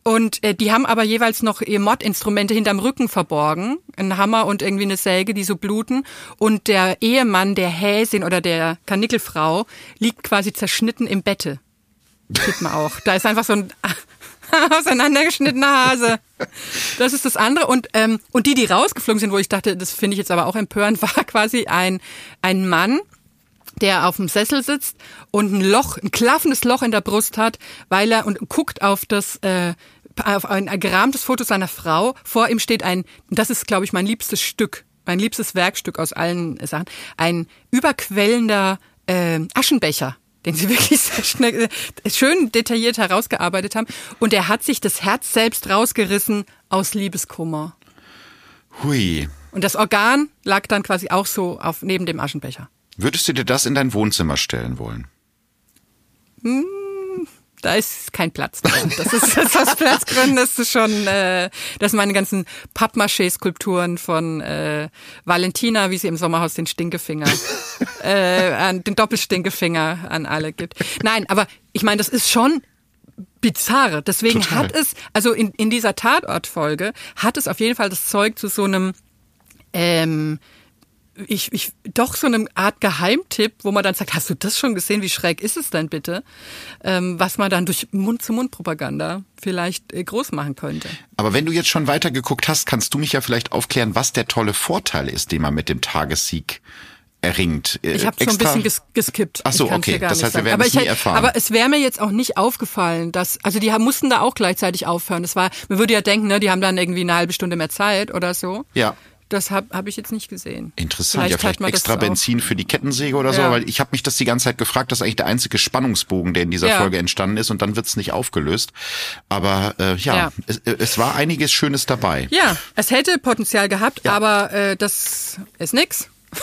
Und äh, die haben aber jeweils noch ihr Mordinstrumente hinterm Rücken verborgen. Ein Hammer und irgendwie eine Säge, die so bluten. Und der Ehemann der Häsin oder der Kanickelfrau liegt quasi zerschnitten im Bette. Sieht man auch. Da ist einfach so ein auseinandergeschnittener Hase. Das ist das andere. Und, ähm, und die, die rausgeflogen sind, wo ich dachte, das finde ich jetzt aber auch empörend, war quasi ein, ein Mann, der auf dem Sessel sitzt und ein Loch, ein klaffendes Loch in der Brust hat, weil er und guckt auf das äh, auf ein gerahmtes Foto seiner Frau. Vor ihm steht ein, das ist, glaube ich, mein liebstes Stück, mein liebstes Werkstück aus allen Sachen, ein überquellender äh, Aschenbecher den sie wirklich sehr schnell, äh, schön detailliert herausgearbeitet haben. Und er hat sich das Herz selbst rausgerissen aus Liebeskummer. Hui. Und das Organ lag dann quasi auch so auf, neben dem Aschenbecher. Würdest du dir das in dein Wohnzimmer stellen wollen? Hm, da ist kein Platz drin. Das ist das aus Platzgründen, das ist schon, äh, das sind meine ganzen Pappmaché-Skulpturen von äh, Valentina, wie sie im Sommerhaus den Stinkefinger, äh, an, den Doppelstinkefinger an alle gibt. Nein, aber ich meine, das ist schon bizarr. Deswegen Total. hat es, also in, in dieser Tatortfolge hat es auf jeden Fall das Zeug zu so einem ähm, ich, ich doch so eine Art Geheimtipp, wo man dann sagt, hast du das schon gesehen? Wie schräg ist es denn bitte? Ähm, was man dann durch Mund-zu-Mund-Propaganda vielleicht äh, groß machen könnte. Aber wenn du jetzt schon weitergeguckt hast, kannst du mich ja vielleicht aufklären, was der tolle Vorteil ist, den man mit dem Tagessieg erringt. Äh, Ich habe schon ein bisschen ges geskippt. Ach so, okay. Das heißt, wir werden aber es nie hätte- erfahren. Aber es wäre mir jetzt auch nicht aufgefallen, dass also die haben, mussten da auch gleichzeitig aufhören. Das war, man würde ja denken, ne, die haben dann irgendwie eine halbe Stunde mehr Zeit oder so. Ja. Das habe hab ich jetzt nicht gesehen. Interessant, ja, hat vielleicht man das extra auch. Benzin für die Kettensäge oder so, Ja. weil ich habe mich das die ganze Zeit gefragt, das ist eigentlich der einzige Spannungsbogen, der in dieser Ja. Folge entstanden ist und dann wird's nicht aufgelöst. Aber äh, ja, Ja. Es, äh, es war einiges Schönes dabei. Ja, es hätte Potenzial gehabt, Ja. aber äh, das ist nix.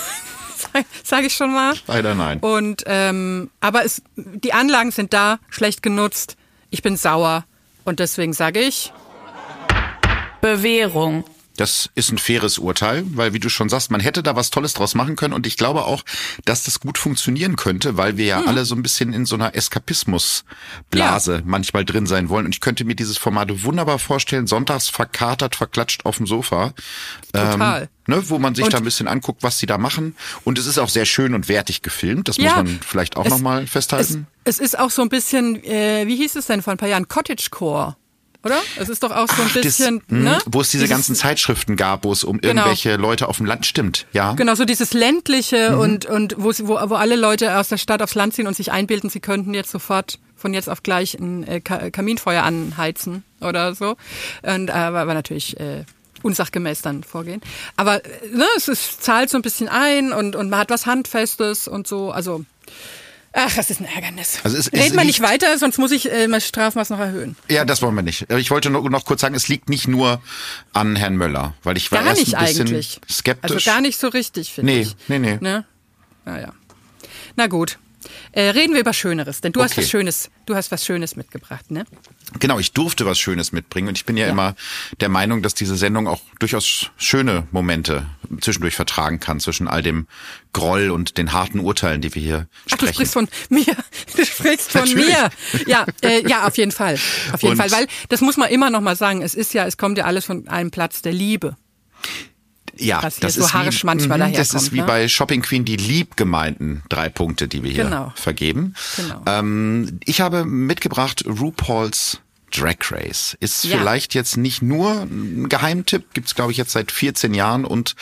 Sag- Sag ich schon mal. Leider nein. Und ähm, aber es, die Anlagen sind da, schlecht genutzt. Ich bin sauer und deswegen sage ich, Bewährung. Das ist ein faires Urteil, weil wie du schon sagst, man hätte da was Tolles draus machen können und ich glaube auch, dass das gut funktionieren könnte, weil wir ja Hm. alle so ein bisschen in so einer Eskapismusblase manchmal drin sein wollen und ich könnte mir dieses Format wunderbar vorstellen, sonntags verkatert, verklatscht auf dem Sofa. Total. ne, wo man sich Und- da ein bisschen anguckt, was sie da machen und es ist auch sehr schön und wertig gefilmt, das muss Ja, man vielleicht auch nochmal festhalten. Es, es ist auch so ein bisschen, äh, wie hieß es denn vor ein paar Jahren, Cottagecore, oder? Es ist doch auch so ein Ach, das, bisschen, mh, ne? wo es diese Dieses- ganzen Zeitschriften gab, wo es um Genau. irgendwelche Leute auf dem Land stimmt, ja. Genau, so dieses ländliche Mhm. und, und wo, wo, wo alle Leute aus der Stadt aufs Land ziehen und sich einbilden, sie könnten jetzt sofort von jetzt auf gleich ein äh, Ka Kaminfeuer anheizen oder so. Und, äh, aber, aber natürlich äh, unsachgemäß dann vorgehen. Aber äh, ne, es ist, zahlt so ein bisschen ein und, und man hat was Handfestes und so. Also, ach, das ist ein Ärgernis. Also es- es Reden wir nicht weiter, sonst muss ich äh, mein Strafmaß noch erhöhen. Ja, das wollen wir nicht. Ich wollte noch, noch kurz sagen, es liegt nicht nur an Herrn Möller, weil ich war Gar erst nicht ein bisschen eigentlich. skeptisch. Also gar nicht so richtig, finde Nee, ich. nee, nee. Ne? Naja. Na gut. Äh, reden wir über Schöneres, denn du hast Okay. was Schönes, du hast was Schönes mitgebracht, ne? Genau, ich durfte was Schönes mitbringen und ich bin ja, immer der Meinung, dass diese Sendung auch durchaus schöne Momente zwischendurch vertragen kann, zwischen all dem Groll und den harten Urteilen, die wir hier Ach, du sprechen. sprichst von mir. Du sprichst von Natürlich. mir. Ja, äh, ja, auf jeden Fall. Auf jeden Und- Fall, weil das muss man immer noch mal sagen. Es ist ja, es kommt ja alles von einem Platz der Liebe. Ja, was hier das so ist haarisch wie, manchmal Mhm, Das ist wie ne? bei Shopping Queen die lieb gemeinten drei Punkte, die wir hier Genau. vergeben. Genau. Ähm, ich habe mitgebracht RuPaul's Drag Race. Ist Ja. vielleicht jetzt nicht nur ein Geheimtipp, gibt's glaube ich jetzt seit 14 Jahren und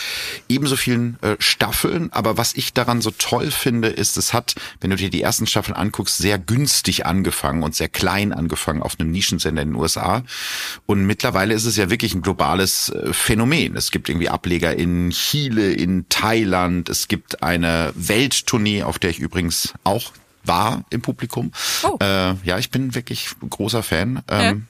ebenso vielen äh, Staffeln. Aber was ich daran so toll finde, ist, es hat, wenn du dir die ersten Staffeln anguckst, sehr günstig angefangen und sehr klein angefangen auf einem Nischensender in den USA. Und mittlerweile ist es ja wirklich ein globales äh, Phänomen. Es gibt irgendwie Ableger in Chile, in Thailand. Es gibt eine Welttournee, auf der ich übrigens auch war im Publikum. Oh. Äh, ja, ich bin wirklich großer Fan. Ähm,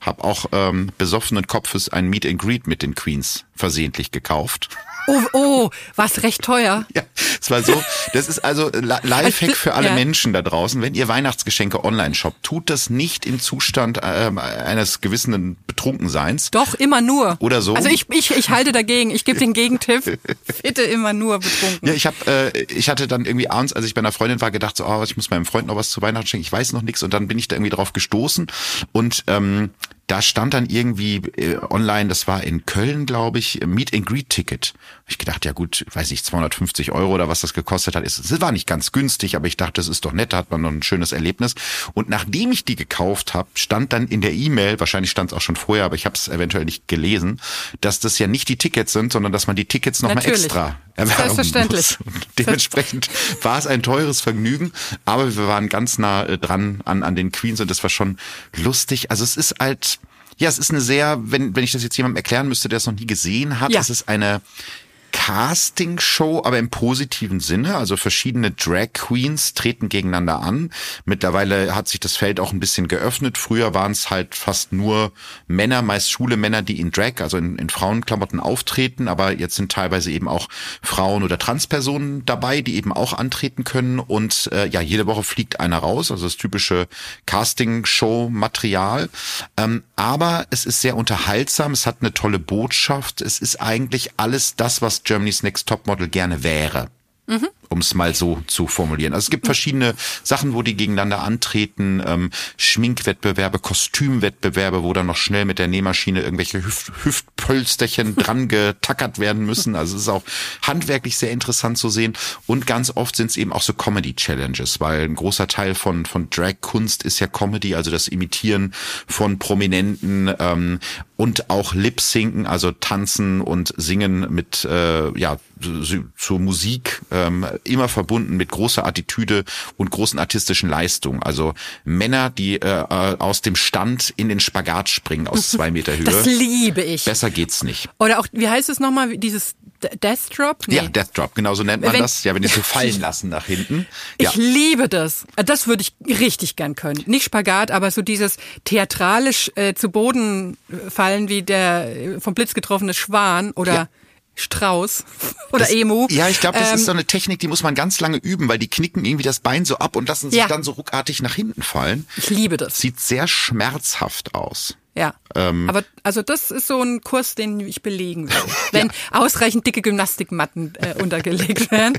Hab auch ähm, besoffenen Kopfes ein Meet and Greet mit den Queens versehentlich gekauft. Oh, oh, war's recht teuer. Ja, es war so. Das ist also Li- Lifehack Also, für alle ja. Menschen da draußen. Wenn ihr Weihnachtsgeschenke online shoppt, tut das nicht im Zustand ähm, eines gewissen Betrunkenseins. Doch, immer nur. Oder so. Also ich, ich, ich halte dagegen. Ich gebe den Gegentipp. Bitte immer nur betrunken. Ja, ich habe, äh, ich hatte dann irgendwie abends, als ich bei einer Freundin war, gedacht so, oh, ich muss meinem Freund noch was zu Weihnachten schenken. Ich weiß noch nichts und dann bin ich da irgendwie drauf gestoßen und ähm, da stand dann irgendwie äh, online, das war in Köln, glaube ich, Meet and Greet Ticket. Ich gedacht, ja gut, weiß ich, 250 Euro oder was das gekostet hat. Es war nicht ganz günstig, aber ich dachte, das ist doch nett, da hat man noch ein schönes Erlebnis. Und nachdem ich die gekauft habe, stand dann in der E-Mail, wahrscheinlich stand es auch schon vorher, aber ich habe es eventuell nicht gelesen, dass das ja nicht die Tickets sind, sondern dass man die Tickets nochmal extra erwerben Selbstverständlich. muss. Und dementsprechend war es ein teures Vergnügen, aber wir waren ganz nah äh, dran an, an den Queens und das war schon lustig. Also es ist halt, ja, es ist eine sehr, wenn, wenn ich das jetzt jemandem erklären müsste, der es noch nie gesehen hat, Ja. es ist eine Casting-Show, aber im positiven Sinne. Also verschiedene Drag Queens treten gegeneinander an. Mittlerweile hat sich das Feld auch ein bisschen geöffnet. Früher waren es halt fast nur Männer, meist schwule Männer, die in Drag, also in, in Frauenklamotten auftreten. Aber jetzt sind teilweise eben auch Frauen oder Transpersonen dabei, die eben auch antreten können. Und äh, ja, jede Woche fliegt einer raus. Also das typische Casting-Show-Material. Ähm, aber es ist sehr unterhaltsam. Es hat eine tolle Botschaft. Es ist eigentlich alles das, was Germany's Next Topmodel gerne wäre. Um es mal so zu formulieren. Also es gibt verschiedene Sachen, wo die gegeneinander antreten, ähm, Schminkwettbewerbe, Kostümwettbewerbe, wo dann noch schnell mit der Nähmaschine irgendwelche Hüft Hüftpölsterchen dran getackert werden müssen. Also es ist auch handwerklich sehr interessant zu sehen. Und ganz oft sind es eben auch so Comedy-Challenges, weil ein großer Teil von, von Drag-Kunst ist ja Comedy, also das Imitieren von Prominenten ähm, und auch Lip-Sinken, also Tanzen und Singen mit, äh, ja, zu- zur Musik, ähm, immer verbunden mit großer Attitüde und großen artistischen Leistungen. Also Männer, die äh, äh, aus dem Stand in den Spagat springen aus zwei Meter Höhe. Das liebe ich. Besser geht's nicht. Oder auch, wie heißt es nochmal, dieses Death Drop? Nee. Ja, Death Drop, genau so nennt man Wenn- das. Ja, wenn die so fallen lassen nach hinten. Ja. Ich liebe das. Das würde ich richtig gern können. Nicht Spagat, aber so dieses theatralisch äh, zu Boden fallen wie der äh, vom Blitz getroffene Schwan oder Ja. Strauß oder Das- Emu. Ja, ich glaube, das Ähm, ist so eine Technik, die muss man ganz lange üben, weil die knicken irgendwie das Bein so ab und lassen sich Ja. dann so ruckartig nach hinten fallen. Ich liebe das. Sieht sehr schmerzhaft aus. Ja. Ähm, Aber also das ist so ein Kurs, den ich belegen will. Wenn ausreichend dicke Gymnastikmatten äh, untergelegt werden.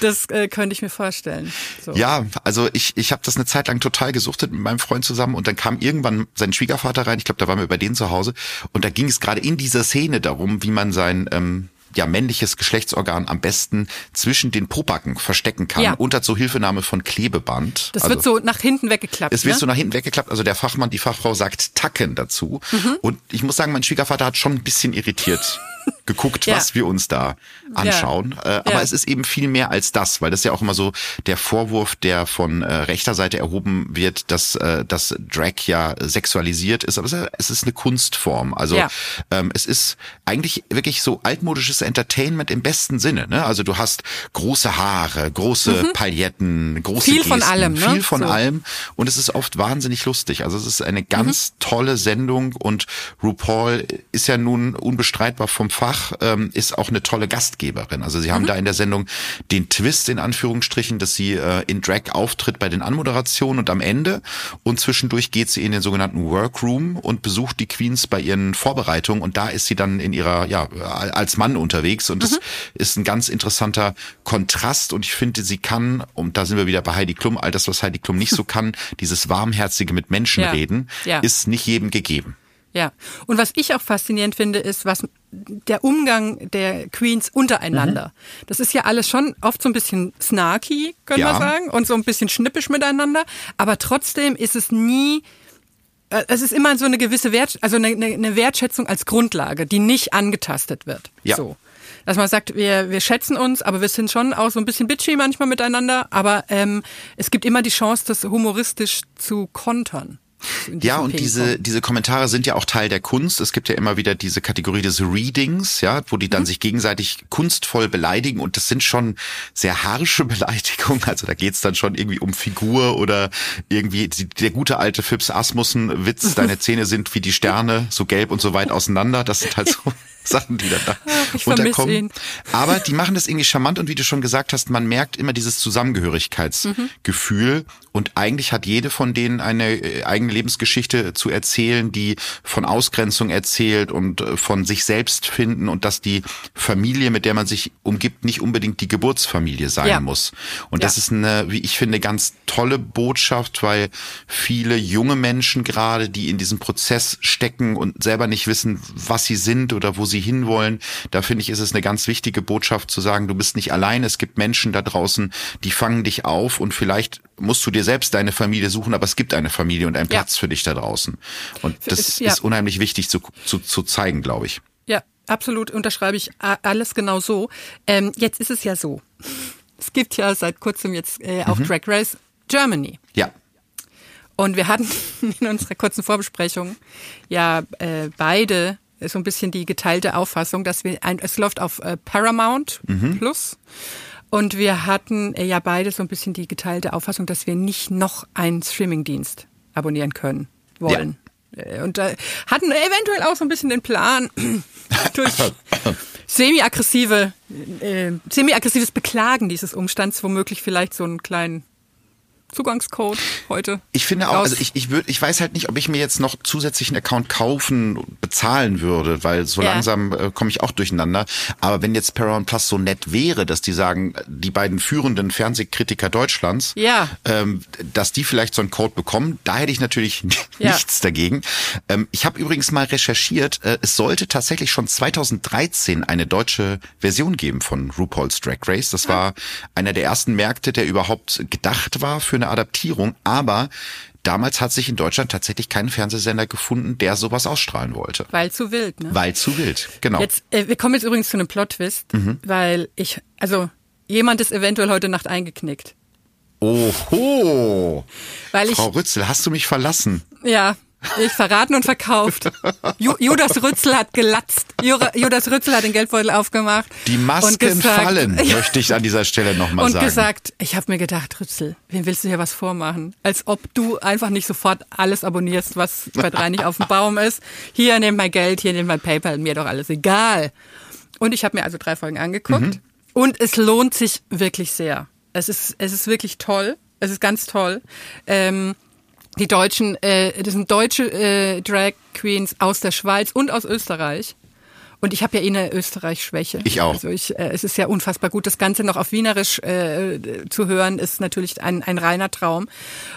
Das äh, könnte ich mir vorstellen. So. Ja, also ich, ich habe das eine Zeit lang total gesuchtet mit meinem Freund zusammen und dann kam irgendwann sein Schwiegervater rein, ich glaube, da waren wir bei denen zu Hause und da ging es gerade in dieser Szene darum, wie man sein ähm, ja, männliches Geschlechtsorgan am besten zwischen den Popacken verstecken kann, Ja. unter Zuhilfenahme von Klebeband. Das also, wird so nach hinten weggeklappt. Es wird ne? so nach hinten weggeklappt, also der Fachmann, die Fachfrau sagt Tacken dazu. Mhm. Und ich muss sagen, mein Schwiegervater hat schon ein bisschen irritiert geguckt, Ja. was wir uns da anschauen. Äh, aber Ja. es ist eben viel mehr als das, weil das ist ja auch immer so der Vorwurf, der von äh, rechter Seite erhoben wird, dass, äh, dass Drag ja sexualisiert ist. Aber es ist, eine Kunstform. Also Ja. ähm, es ist eigentlich wirklich so altmodisches Entertainment im besten Sinne. Ne? Also du hast große Haare, große Pailletten, große Mhm. Viel von Gesten, allem, ne? Viel von So. allem. Und es ist oft wahnsinnig lustig. Also es ist eine ganz tolle Sendung und RuPaul ist ja nun unbestreitbar vom Fach, ähm, ist auch eine tolle Gastgeberin. Also sie haben da in der Sendung den Twist in Anführungsstrichen, dass sie äh, in Drag auftritt bei den Anmoderationen und am Ende und zwischendurch geht sie in den sogenannten Workroom und besucht die Queens bei ihren Vorbereitungen und da ist sie dann in ihrer, ja, als Mann unterwegs und das ist ein ganz interessanter Kontrast und ich finde, sie kann, und da sind wir wieder bei Heidi Klum, all das, was Heidi Klum nicht so kann, dieses warmherzige mit Menschen Ja. reden, Ja. ist nicht jedem gegeben. Ja. Und was ich auch faszinierend finde, ist, was der Umgang der Queens untereinander. Mhm. Das ist ja alles schon oft so ein bisschen snarky, können Ja. wir sagen, und so ein bisschen schnippisch miteinander. Aber trotzdem ist es nie, äh, es ist immer so eine gewisse Wert, also eine, eine eine Wertschätzung als Grundlage, die nicht angetastet wird. Ja. So. Dass man sagt, wir, wir schätzen uns, aber wir sind schon auch so ein bisschen bitchy manchmal miteinander, aber ähm, es gibt immer die Chance, das humoristisch zu kontern. Ja, und diese, diese Kommentare sind ja auch Teil der Kunst. Es gibt ja immer wieder diese Kategorie des Readings, ja, wo die dann mhm. sich gegenseitig kunstvoll beleidigen und das sind schon sehr harsche Beleidigungen. Also da geht's dann schon irgendwie um Figur oder irgendwie der gute alte Phipps Asmussen-Witz, deine Zähne sind wie die Sterne, so gelb und so weit auseinander. Das sind halt so Sachen, die dann da ich unterkommen. Ihn. Aber die machen das irgendwie charmant und wie du schon gesagt hast, man merkt immer dieses Zusammengehörigkeitsgefühl mhm. und eigentlich hat jede von denen eine äh, eigene Lebensgeschichte zu erzählen, die von Ausgrenzung erzählt und äh, von sich selbst finden und dass die Familie, mit der man sich umgibt, nicht unbedingt die Geburtsfamilie sein ja. muss. Und ja. das ist eine, wie ich finde, ganz tolle Botschaft, weil viele junge Menschen gerade, die in diesem Prozess stecken und selber nicht wissen, was sie sind oder wo sie hinwollen, da finde ich, ist es eine ganz wichtige Botschaft zu sagen, du bist nicht allein, es gibt Menschen da draußen, die fangen dich auf und vielleicht musst du dir selbst deine Familie suchen, aber es gibt eine Familie und einen Platz ja. für dich da draußen. Und das ja. ist unheimlich wichtig zu, zu, zu zeigen, glaube ich. Ja, absolut unterschreibe ich alles genau so. Ähm, jetzt ist es ja so. Es gibt ja seit kurzem jetzt äh, auch mhm. Drag Race Germany. Ja. Und wir hatten in unserer kurzen Vorbesprechung ja äh, beide so ein bisschen die geteilte Auffassung, dass wir ein, es läuft auf äh, Paramount mhm. Plus. Und wir hatten äh, ja beide so ein bisschen die geteilte Auffassung, dass wir nicht noch einen Streamingdienst abonnieren können wollen. Ja. Äh, und äh, hatten eventuell auch so ein bisschen den Plan, durch semi-aggressive, äh, semi-aggressives Beklagen dieses Umstands womöglich vielleicht so einen kleinen Zugangscode heute. Ich finde auch, also ich, ich würde, ich weiß halt nicht, ob ich mir jetzt noch zusätzlichen Account kaufen, bezahlen würde, weil so ja. langsam äh, komme ich auch durcheinander. Aber wenn jetzt Paramount Plus so nett wäre, dass die sagen, die beiden führenden Fernsehkritiker Deutschlands, ja. ähm, dass die vielleicht so einen Code bekommen, da hätte ich natürlich ja. nichts dagegen. Ähm, ich habe übrigens mal recherchiert, äh, es sollte tatsächlich schon 2013 eine deutsche Version geben von RuPaul's Drag Race. Das war einer der ersten Märkte, der überhaupt gedacht war für eine Adaptierung, aber damals hat sich in Deutschland tatsächlich kein Fernsehsender gefunden, der sowas ausstrahlen wollte. Weil zu wild, ne? Weil zu wild, genau. Jetzt, äh, wir kommen jetzt übrigens zu einem Plot-Twist, mhm. weil ich, also jemand ist eventuell heute Nacht eingeknickt. Oho! Weil ich, Frau Rützel, hast du mich verlassen? Ja, ich verraten und verkauft. Judas Rützel hat gelatzt. Judas Rützel hat den Geldbeutel aufgemacht. Die Masken gesagt, fallen, möchte ich an dieser Stelle nochmal sagen. Und gesagt, ich habe mir gedacht, Rützel, wem willst du hier was vormachen? Als ob du einfach nicht sofort alles abonnierst, was bei drei nicht auf dem Baum ist. Hier, nimm mein Geld, hier, nimm mein PayPal, mir doch alles egal. Und ich habe mir also drei Folgen angeguckt. Mhm. Und es lohnt sich wirklich sehr. Es ist, es ist wirklich toll. Es ist ganz toll. Ähm, die deutschen, äh, das sind deutsche äh, Drag Queens aus der Schweiz und aus Österreich. Und ich habe ja eh eine Österreich-Schwäche. Ich auch. Also ich, äh, es ist ja unfassbar gut. Das Ganze noch auf Wienerisch äh, zu hören, ist natürlich ein, ein reiner Traum.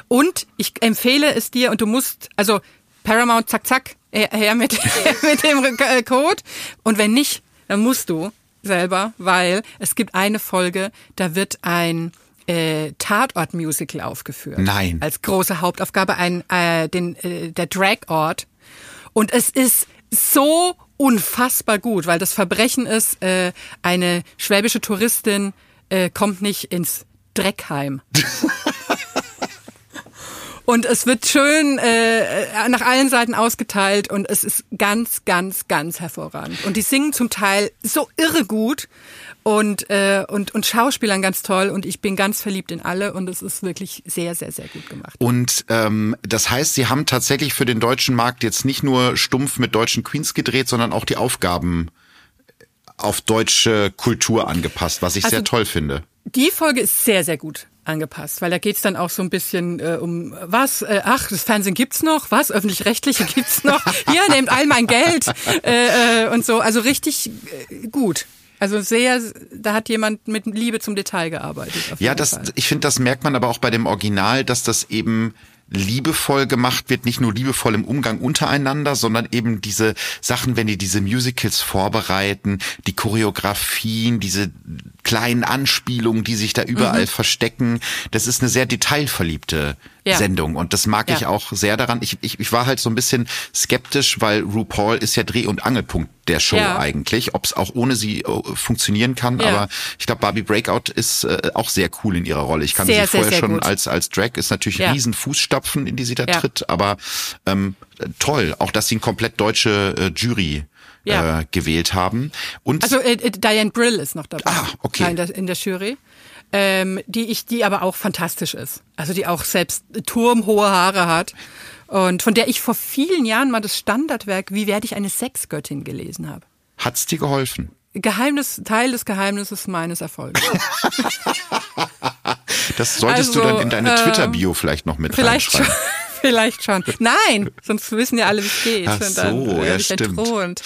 Und ich empfehle es dir und du musst, also Paramount, zack, zack, her mit, mit dem äh, Code. Und wenn nicht, dann musst du selber, weil es gibt eine Folge, da wird ein äh, Tatort-Musical aufgeführt. Nein. Als große Hauptaufgabe ein äh, den äh, der Dragort und es ist so unfassbar gut, weil das Verbrechen ist, äh, eine schwäbische Touristin äh, kommt nicht ins Dreckheim. Und es wird schön äh, nach allen Seiten ausgeteilt und es ist ganz, ganz, ganz hervorragend. Und die singen zum Teil so irre gut und, äh, und, und Schauspielern ganz toll. Und ich bin ganz verliebt in alle. Und es ist wirklich sehr, sehr, sehr gut gemacht. Und ähm, das heißt, Sie haben tatsächlich für den deutschen Markt jetzt nicht nur stumpf mit deutschen Queens gedreht, sondern auch die Aufgaben auf deutsche Kultur angepasst, was ich also, sehr toll finde. Die Folge ist sehr, sehr gut angepasst, weil da geht's dann auch so ein bisschen äh, um was, äh, ach, das Fernsehen gibt's noch, was, öffentlich-rechtliche gibt's noch, hier, nehmt all mein Geld. Äh, äh, und so, also richtig äh, gut. Also sehr, da hat jemand mit Liebe zum Detail gearbeitet. ja, das, Fall. ich finde, das merkt man aber auch bei dem Original, dass das eben liebevoll gemacht wird, nicht nur liebevoll im Umgang untereinander, sondern eben diese Sachen, wenn die diese Musicals vorbereiten, die Choreografien, diese kleinen Anspielungen, die sich da überall verstecken. Das ist eine sehr detailverliebte Ja. Sendung und das mag ich Ja. auch sehr daran. Ich, ich, ich war halt so ein bisschen skeptisch, weil RuPaul ist ja Dreh- und Angelpunkt der Show Ja. eigentlich, ob es auch ohne sie äh, funktionieren kann. Aber ich glaube, Barbie Breakout ist äh, auch sehr cool in ihrer Rolle. Ich kann Sehr, sie sehr, vorher sehr schon gut. als als Drag ist natürlich Ja. riesen Fußstapfen, in die sie da tritt, aber ähm, toll, auch dass sie eine komplett deutsche äh, Jury Ja. äh, gewählt haben. Und Also äh, äh, Diane Brill ist noch dabei. Ah, okay. In der, in der Jury. Ähm, die ich, die aber auch fantastisch ist. Also die auch selbst turmhohe Haare hat. Und von der ich vor vielen Jahren mal das Standardwerk Wie werde ich eine Sexgöttin gelesen habe. hat's dir geholfen? Geheimnis, Teil des Geheimnisses meines Erfolgs. Das solltest du Also, dann in deine ähm, Twitter-Bio vielleicht noch mit Vielleicht schon. reinschreiben. Vielleicht schon. Nein, sonst wissen ja alle, wie es geht. Ach Und dann so, werde ja, ich stimmt. entthront.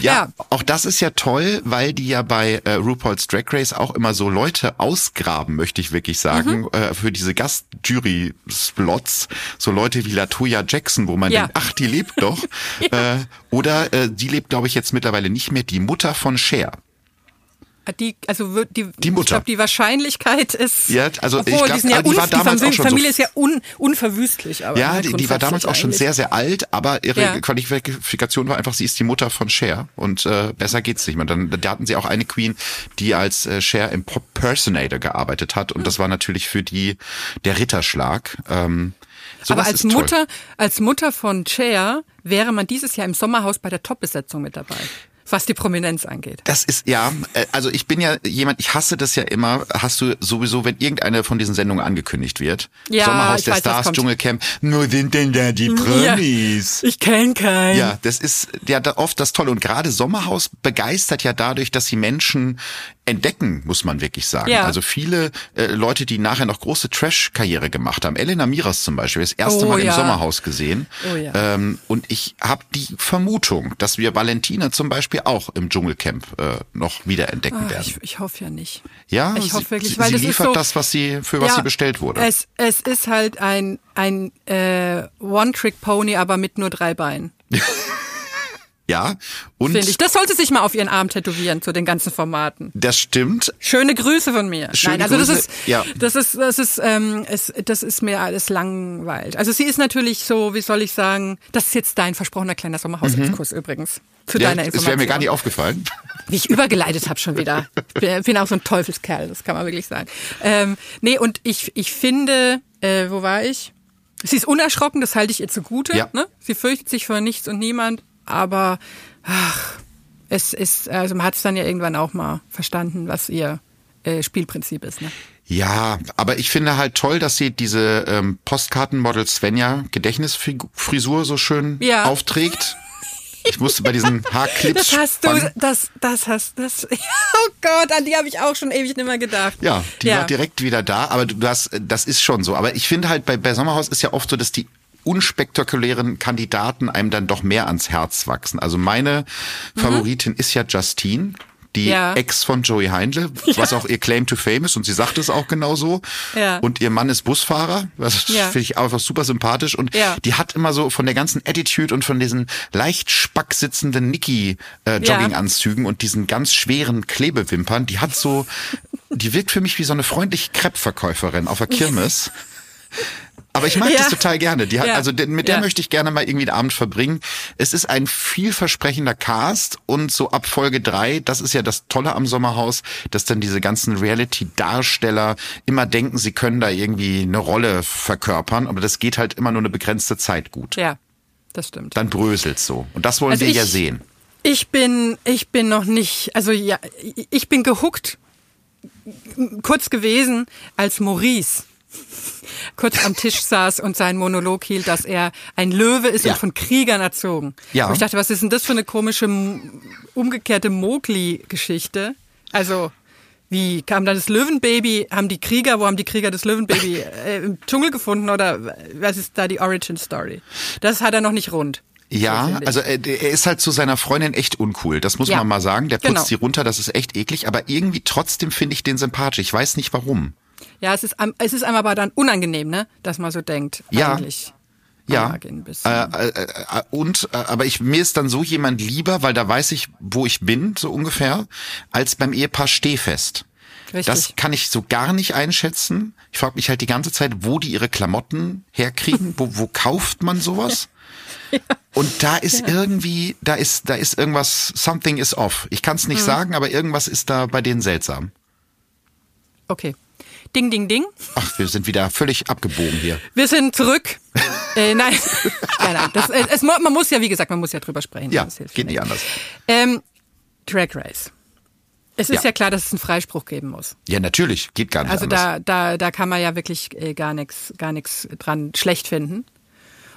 Ja, auch das ist ja toll, weil die ja bei äh, RuPaul's Drag Race auch immer so Leute ausgraben, möchte ich wirklich sagen, Mhm. äh, für diese Gastjury-Slots. So Leute wie Latoya Jackson, wo man Ja. denkt, ach, die lebt doch. äh, oder äh, die lebt, glaube ich, jetzt mittlerweile nicht mehr, die Mutter von Cher. Die, also die, Die Mutter. Ich glaube, die Wahrscheinlichkeit ist. Ja, also ich obwohl, glaub, die, sind ja aber die war damals Familie, auch schon so- Familie ist ja un, unverwüstlich. Aber Ja, halt die, die war damals auch schon sehr, sehr alt, aber ihre Ja. Qualifikation war einfach, sie ist die Mutter von Cher und äh, besser geht's nicht mehr. Dann, da hatten sie auch eine Queen, die als äh, Cher im Impersonator gearbeitet hat und das war natürlich für die der Ritterschlag. Ähm, Aber sowas als ist toll. Mutter, als Mutter von Cher wäre man dieses Jahr im Sommerhaus bei der Top-Besetzung mit dabei, was die Prominenz angeht. Das ist, ja, äh, also ich bin ja jemand, ich hasse das ja immer, hast du sowieso, wenn irgendeine von diesen Sendungen angekündigt wird. Ja, Sommerhaus der weiß, Stars. Dschungelcamp, nur sind denn da die Promis? Ich kenne keinen. Ja, das ist ja oft das Tolle. Und gerade Sommerhaus begeistert ja dadurch, dass sie Menschen entdecken, muss man wirklich sagen. Ja. Also viele äh, Leute, die nachher noch große Trash-Karriere gemacht haben. Elena Miras zum Beispiel, das erste Oh, Mal im ja. Sommerhaus gesehen. Oh, ja. ähm, und ich habe die Vermutung, dass wir Valentina zum Beispiel auch im Dschungelcamp äh, noch wiederentdecken Ach, werden. ich, ich hoffe ja nicht. ja, ich sie, hoffe wirklich, sie, weil sie das ist liefert so- das, was sie für was Ja, sie bestellt wurde. Es, es ist halt ein, ein äh, One-Trick-Pony, aber mit nur drei Beinen. ja, und Finde ich. Das sollte sich mal auf ihren Arm tätowieren zu den ganzen Formaten. das stimmt. Schöne Grüße von mir. Schöne Nein, also das Grüße, ist, ja. das ist, das ist, ähm, es, das ist mir alles langweilig. Also sie ist natürlich so, wie soll ich sagen, das ist jetzt dein versprochener kleiner Sommerhausexkurs übrigens. Zu Mhm. Ja, deiner es Information. wäre mir gar nicht aufgefallen. Wie ich übergeleitet habe schon wieder. Ich bin, bin auch so ein Teufelskerl, das kann man wirklich sagen. Ähm, nee, und ich, ich finde, äh, wo war ich? Sie ist unerschrocken, das halte ich ihr zugute. Ja. Ne? Sie fürchtet sich vor nichts und niemand, aber ach, es ist, also man hat es dann ja irgendwann auch mal verstanden, was ihr äh, Spielprinzip ist. Ne? Ja, aber ich finde halt toll, dass sie diese ähm, Postkartenmodel Svenja Gedächtnisfrisur so schön Ja. aufträgt. Ich musste bei diesen Haarclips Das hast du, das, das hast, das, oh Gott, an die habe ich auch schon ewig nicht mehr gedacht. Ja, die Ja. war direkt wieder da, aber du hast, das ist schon so. Aber ich finde halt bei, bei Sommerhaus ist ja oft so, dass die unspektakulären Kandidaten einem dann doch mehr ans Herz wachsen. Also meine Favoritin ist ja Justine. Die. Ja. Ex von Joey Heindle, was auch ihr Claim to Fame ist und sie sagt es auch genauso. Ja. Und ihr Mann ist Busfahrer, das Ja. finde ich einfach super sympathisch. Und Ja. die hat immer so von der ganzen Attitude und von diesen leicht spack sitzenden Niki-Jogginganzügen und diesen ganz schweren Klebewimpern, die hat so, die wirkt für mich wie so eine freundliche Crepe-Verkäuferin auf der Kirmes. Aber ich mag Ja. das total gerne. Die hat, Ja. also mit der Ja. möchte ich gerne mal irgendwie den Abend verbringen. Es ist ein vielversprechender Cast und so ab Folge drei, das ist ja das Tolle am Sommerhaus, dass dann diese ganzen Reality-Darsteller immer denken, sie können da irgendwie eine Rolle verkörpern, aber das geht halt immer nur eine begrenzte Zeit gut. Ja, das stimmt. Dann bröselt's so. Und das wollen Also wir ich- ja sehen. Ich bin, ich bin noch nicht, also ja, ich bin gehuckt, kurz gewesen, als Maurice kurz am Tisch saß und seinen Monolog hielt, dass er ein Löwe ist Ja. und von Kriegern erzogen. Ja. Und ich dachte, was ist denn das für eine komische, umgekehrte Mowgli-Geschichte? Also, wie kam dann das Löwenbaby? Haben die Krieger, wo haben die Krieger das Löwenbaby äh, im Dschungel gefunden oder was ist da die Origin Story? Das hat er noch nicht rund. Ja, also äh, er ist halt zu seiner Freundin echt uncool. Das muss Ja. man mal sagen. Der putzt Genau. sie runter, das ist echt eklig. Aber irgendwie trotzdem finde ich den sympathisch. Ich weiß nicht warum. Ja, es ist, es ist einem aber dann unangenehm, ne, dass man so denkt. Ja. Eigentlich. Ja. bisschen. Äh, äh, äh, und äh, aber ich mir ist dann so jemand lieber, weil da weiß ich, wo ich bin, so ungefähr, als beim Ehepaar Stehfest. Richtig. Das kann ich so gar nicht einschätzen. Ich frage mich halt die ganze Zeit, wo die ihre Klamotten herkriegen. wo, wo kauft man sowas? Und da ist irgendwie, da ist, da ist irgendwas, something is off. Ich kann es nicht sagen, aber irgendwas ist da bei denen seltsam. Okay. Ding, ding, ding. Ach, wir sind wieder völlig abgebogen hier. Wir sind zurück. äh, nein, nein, nein. Das, äh, es, man muss ja, wie gesagt, man muss ja drüber sprechen. Ja, geht nicht anders. Ähm, Drag Race. Es ist Ja. ja. klar, dass es einen Freispruch geben muss. Ja, natürlich, geht gar nicht Also anders. da, da, da kann man ja wirklich äh, gar nichts, gar nichts dran schlecht finden.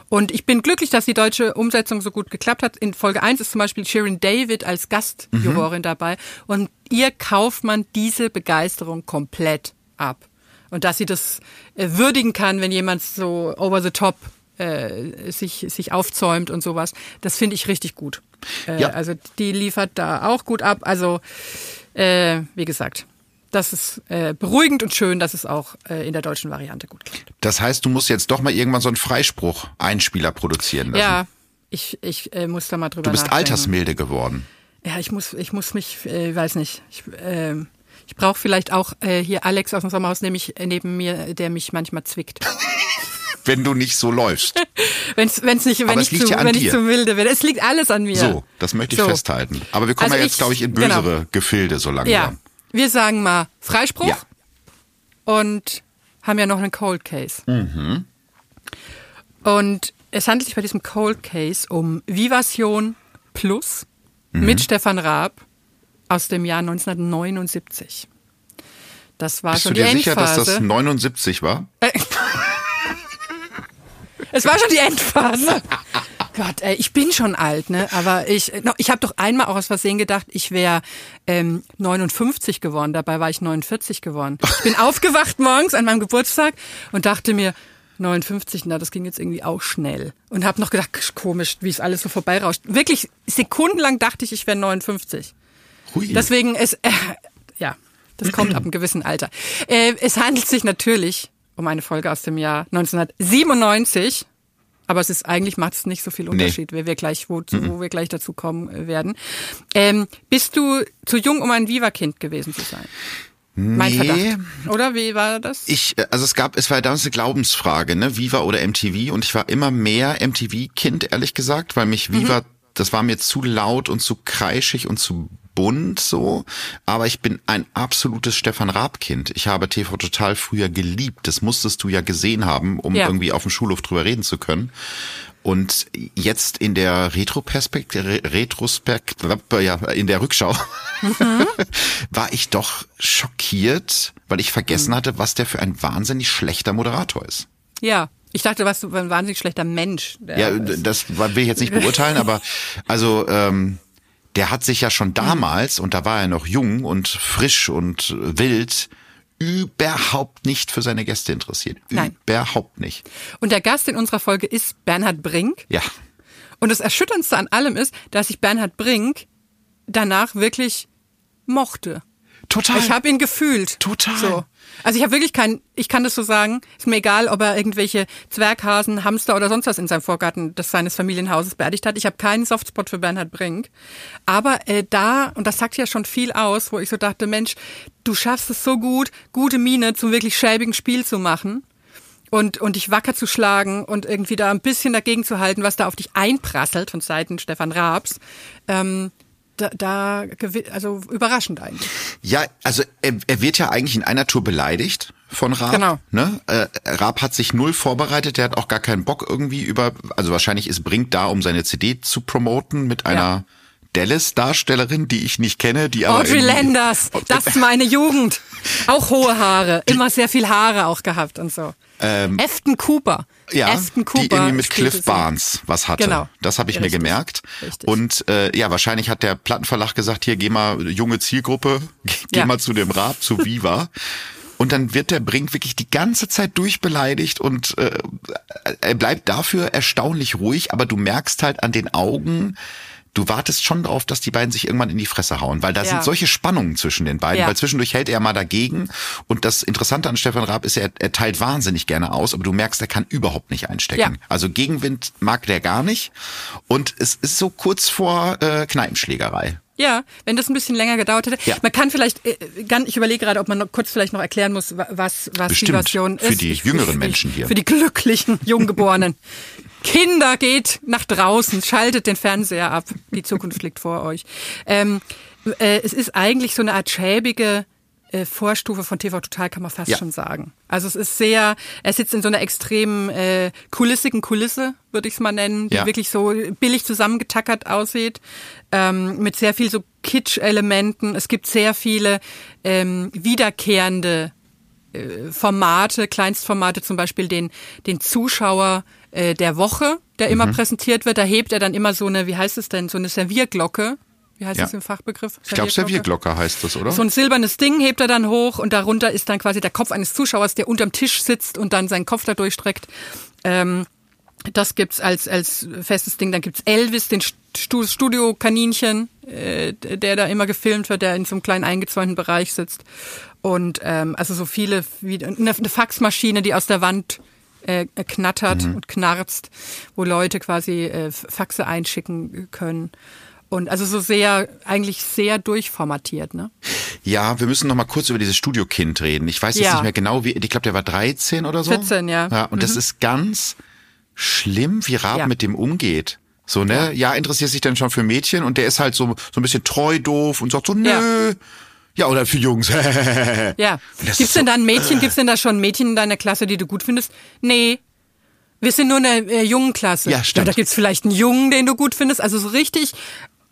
Und ich bin glücklich, dass die deutsche Umsetzung so gut geklappt hat. In Folge 1 ist zum Beispiel Sharon David als Gastjurorin dabei. Und ihr kauft man diese Begeisterung komplett ab. Und dass sie das äh, würdigen kann, wenn jemand so over the top äh, sich, sich aufzäumt und sowas, das finde ich richtig gut. Äh, Ja. Also die liefert da auch gut ab. Also äh, wie gesagt, das ist äh, beruhigend und schön, dass es auch äh, in der deutschen Variante gut klappt. Das heißt, du musst jetzt doch mal irgendwann so einen Freispruch-Einspieler produzieren lassen. Ja, ich, ich äh, muss da mal drüber Du bist nachdenken. altersmilde geworden. Ja, ich muss, ich muss mich, äh, weiß nicht, ich, äh, ich brauche vielleicht auch äh, hier Alex aus dem Sommerhaus nämlich äh, neben mir, der mich manchmal zwickt. Wenn du nicht so läufst. Wenn's, wenn's nicht, wenn Aber ich zu, ja wenn dir. ich zu milde werde. Es liegt alles an mir. So, das möchte ich So. festhalten. Aber wir kommen Also ja jetzt, glaube ich, in genau. bösere Gefilde so langsam. Ja, wir sagen mal Freispruch Ja. und haben ja noch einen Cold Case. Mhm. Und es handelt sich bei diesem Cold Case um Vivation Plus Mhm. mit Stefan Raab aus dem Jahr 1979. Das war Bist schon du dir die sicher, dass Endphase. das 79 war? Es war schon die Endphase. Gott, ey, ich bin schon alt, ne? Aber ich, no, ich habe doch einmal auch aus Versehen gedacht, ich wäre ähm, 59 geworden. Dabei war ich 49 geworden. Ich bin aufgewacht morgens an meinem Geburtstag und dachte mir, 59, na, das ging jetzt irgendwie auch schnell. Und habe noch gedacht, komisch, wie es alles so vorbeirauscht. Wirklich sekundenlang dachte ich, ich wäre 59. Hui. Deswegen ist, äh, ja, das kommt ab einem gewissen Alter. Äh, es handelt sich natürlich um eine Folge aus dem Jahr 1997. Aber es ist eigentlich macht es nicht so viel Unterschied, wer wir gleich wo, wo wir gleich dazu kommen äh, werden. Ähm, bist du zu jung, um ein Viva-Kind gewesen zu sein? Mein Nee. Verdacht. Oder wie war das? Ich, äh, also es gab, es war damals eine Glaubensfrage, ne, Viva oder MTV und ich war immer mehr MTV-Kind, ehrlich gesagt, weil mich Viva, das war mir zu laut und zu kreischig und zu bunt so, aber ich bin ein absolutes Stefan Raab-Kind. Ich habe TV total früher geliebt, das musstest du ja gesehen haben, um Ja. irgendwie auf dem Schulhof drüber reden zu können. Und jetzt in der Retroperspektive, Retrospekt, ja, in der Rückschau, war ich doch schockiert, weil ich vergessen hatte, was der für ein wahnsinnig schlechter Moderator ist. ja. Ich dachte, was du ein wahnsinnig schlechter Mensch. Ja, das will ich jetzt nicht beurteilen, aber also ähm, der hat sich ja schon damals, und da war er noch jung und frisch und wild, überhaupt nicht für seine Gäste interessiert. Nein. Überhaupt nicht. Und der Gast in unserer Folge ist Bernhard Brink. Ja. Und das Erschütterndste an allem ist, dass ich Bernhard Brink danach wirklich mochte. Total. Ich habe ihn gefühlt. Total. So. Also ich habe wirklich kein, ich kann das so sagen, ist mir egal, ob er irgendwelche Zwerghasen, Hamster oder sonst was in seinem Vorgarten des seines Familienhauses beerdigt hat. Ich habe keinen Softspot für Bernhard Brink. Aber äh, da, und das sagt ja schon viel aus, wo ich so dachte, Mensch, du schaffst es so gut, gute Miene zum wirklich schäbigen Spiel zu machen und, und dich wacker zu schlagen und irgendwie da ein bisschen dagegen zu halten, was da auf dich einprasselt von Seiten Stefan Raabs. Ähm, da, da, also überraschend eigentlich. Ja, also er, er wird ja eigentlich in einer Tour beleidigt von Raab. Genau. Ne? Äh, Raab hat sich null vorbereitet, der hat auch gar keinen Bock irgendwie über, also wahrscheinlich ist Brink da, um seine CD zu promoten mit einer Dallas-Darstellerin, die ich nicht kenne, die aber Audrey Landers, das ist meine Jugend. Auch hohe Haare, immer sehr viel Haare auch gehabt und so. Afton Cooper. Ähm, Ja, Afton Cooper die irgendwie mit Cliff. Barnes was hatte. Genau. Das habe ich mir Richtig. gemerkt. Richtig. Und äh, ja, wahrscheinlich hat der Plattenverlag gesagt, hier geh mal junge Zielgruppe, geh Ja. mal zu dem Raab, zu Viva. Und dann wird der Brink wirklich die ganze Zeit durchbeleidigt und äh, er bleibt dafür erstaunlich ruhig, aber du merkst halt an den Augen, du wartest schon darauf, dass die beiden sich irgendwann in die Fresse hauen, weil da Ja. sind solche Spannungen zwischen den beiden, Ja. weil zwischendurch hält er mal dagegen und das Interessante an Stefan Raab ist, er, er teilt wahnsinnig gerne aus, aber du merkst, er kann überhaupt nicht einstecken. Ja. Also Gegenwind mag der gar nicht und es ist so kurz vor äh, Kneipenschlägerei. Ja, wenn das ein bisschen länger gedauert hätte. Ja. Man kann vielleicht, äh, ich überlege gerade, ob man noch kurz vielleicht noch erklären muss, wa- was, was die Bestimmt. Version Für ist. die Ich- jüngeren Menschen hier. Für die glücklichen Junggeborenen. Kinder, geht nach draußen, schaltet den Fernseher ab. Die Zukunft liegt vor euch. Ähm, äh, es ist eigentlich so eine Art schäbige äh, Vorstufe von TV Total, kann man fast Ja. schon sagen. Also es ist sehr, er sitzt in so einer extremen äh, kulissigen Kulisse, würde ich es mal nennen, die Ja. wirklich so billig zusammengetackert aussieht, ähm, mit sehr viel so Kitsch-Elementen. Es gibt sehr viele ähm, wiederkehrende äh, Formate, Kleinstformate, zum Beispiel den, den Zuschauer äh, der Woche, der Mhm. immer präsentiert wird. Da hebt er dann immer so eine, wie heißt es denn, so eine Servierglocke. Wie heißt Ja. das im Fachbegriff? Ich glaube, Servierglocke heißt das, oder? So ein silbernes Ding hebt er dann hoch und darunter ist dann quasi der Kopf eines Zuschauers, der unterm Tisch sitzt und dann seinen Kopf da durchstreckt. Ähm, das gibt's als als festes Ding. Dann gibt's Elvis, den Stu Studio-Kaninchen, äh, der da immer gefilmt wird, der in so einem kleinen eingezäunten Bereich sitzt. Und ähm, also so viele, wie eine, eine Faxmaschine, die aus der Wand äh, knattert und knarzt, wo Leute quasi äh, Faxe einschicken können. Und also so sehr, eigentlich sehr durchformatiert, ne? Ja, wir müssen noch mal kurz über dieses Studiokind reden. Ich weiß jetzt Ja. nicht mehr genau, wie, ich glaube, der war 13 oder so. 14, ja. Ja, und das ist ganz schlimm, wie Raab Ja. mit dem umgeht. So, ne? Ja. interessiert sich dann schon für Mädchen und der ist halt so, so ein bisschen treu doof und sagt so, nö. Ja. Ja, oder für Jungs. Ja. Das Gibt's denn so- da ein Mädchen, gibt's denn da schon ein Mädchen in deiner Klasse, die du gut findest? Nee. Wir sind nur eine äh, jungen Klasse. Ja, stimmt. da gibt's vielleicht einen Jungen, den du gut findest. Also so richtig.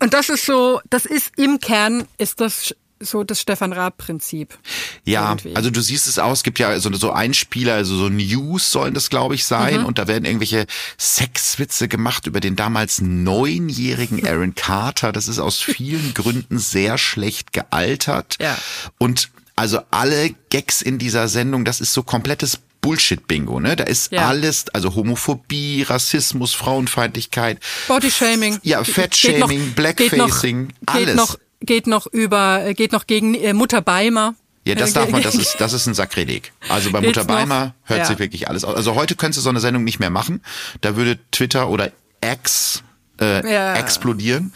Und das ist so, das ist im Kern, ist das so das Stefan Raab-Prinzip. Ja, Irgendwie. also du siehst es aus, es gibt ja so, so Einspieler, also so News sollen das, glaube ich, sein. Mhm. Und da werden irgendwelche Sexwitze gemacht über den damals neunjährigen Aaron Carter. Das ist aus vielen Gründen sehr schlecht gealtert. Ja. Und also alle Gags in dieser Sendung, das ist so komplettes Bullshit-Bingo, ne? Da ist Ja. alles, also Homophobie, Rassismus, Frauenfeindlichkeit. Bodyshaming. Ja, Fettshaming, noch- geht Blackfacing, noch, alles. Geht noch, geht noch über, äh, geht noch gegen äh, Mutter Beimer. Ja, das darf man, das ist, das ist ein Sakrileg. Also bei Mutter Beimer noch? hört Ja. sich wirklich alles aus. Also heute könntest du so eine Sendung nicht mehr machen. Da würde Twitter oder X äh, Ja. explodieren.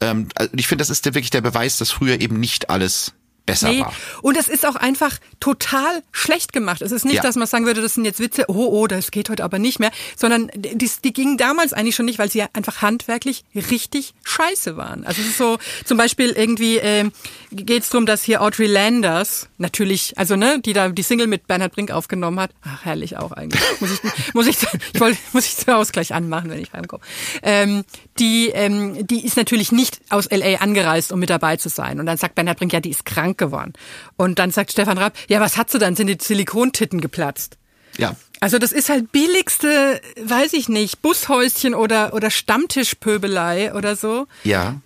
Ähm, also ich finde, das ist der, wirklich der Beweis, dass früher eben nicht alles besser Nee. war. Und es ist auch einfach total schlecht gemacht. Es ist nicht, Ja. dass man sagen würde, das sind jetzt Witze, oh, oh, das geht heute aber nicht mehr, sondern die, die gingen damals eigentlich schon nicht, weil sie einfach handwerklich richtig scheiße waren. Also es ist so, zum Beispiel irgendwie ähm, geht es darum, dass hier Audrey Landers, natürlich, also ne, die da die Single mit Bernhard Brink aufgenommen hat, ach herrlich auch eigentlich, muss ich, muss ich, ich wollte, muss ich zur Ausgleich anmachen, wenn ich heimkomme. Ähm, die, ähm, die ist natürlich nicht aus LA angereist, um mit dabei zu sein. Und dann sagt Bernhard Brink, ja, die ist krank geworden. Und dann sagt Stefan Raab, ja, was hat sie dann? Sind die Silikontitten geplatzt? Ja. Also das ist halt billigste, weiß ich nicht, Bushäuschen oder oder Stammtischpöbelei oder so. Ja.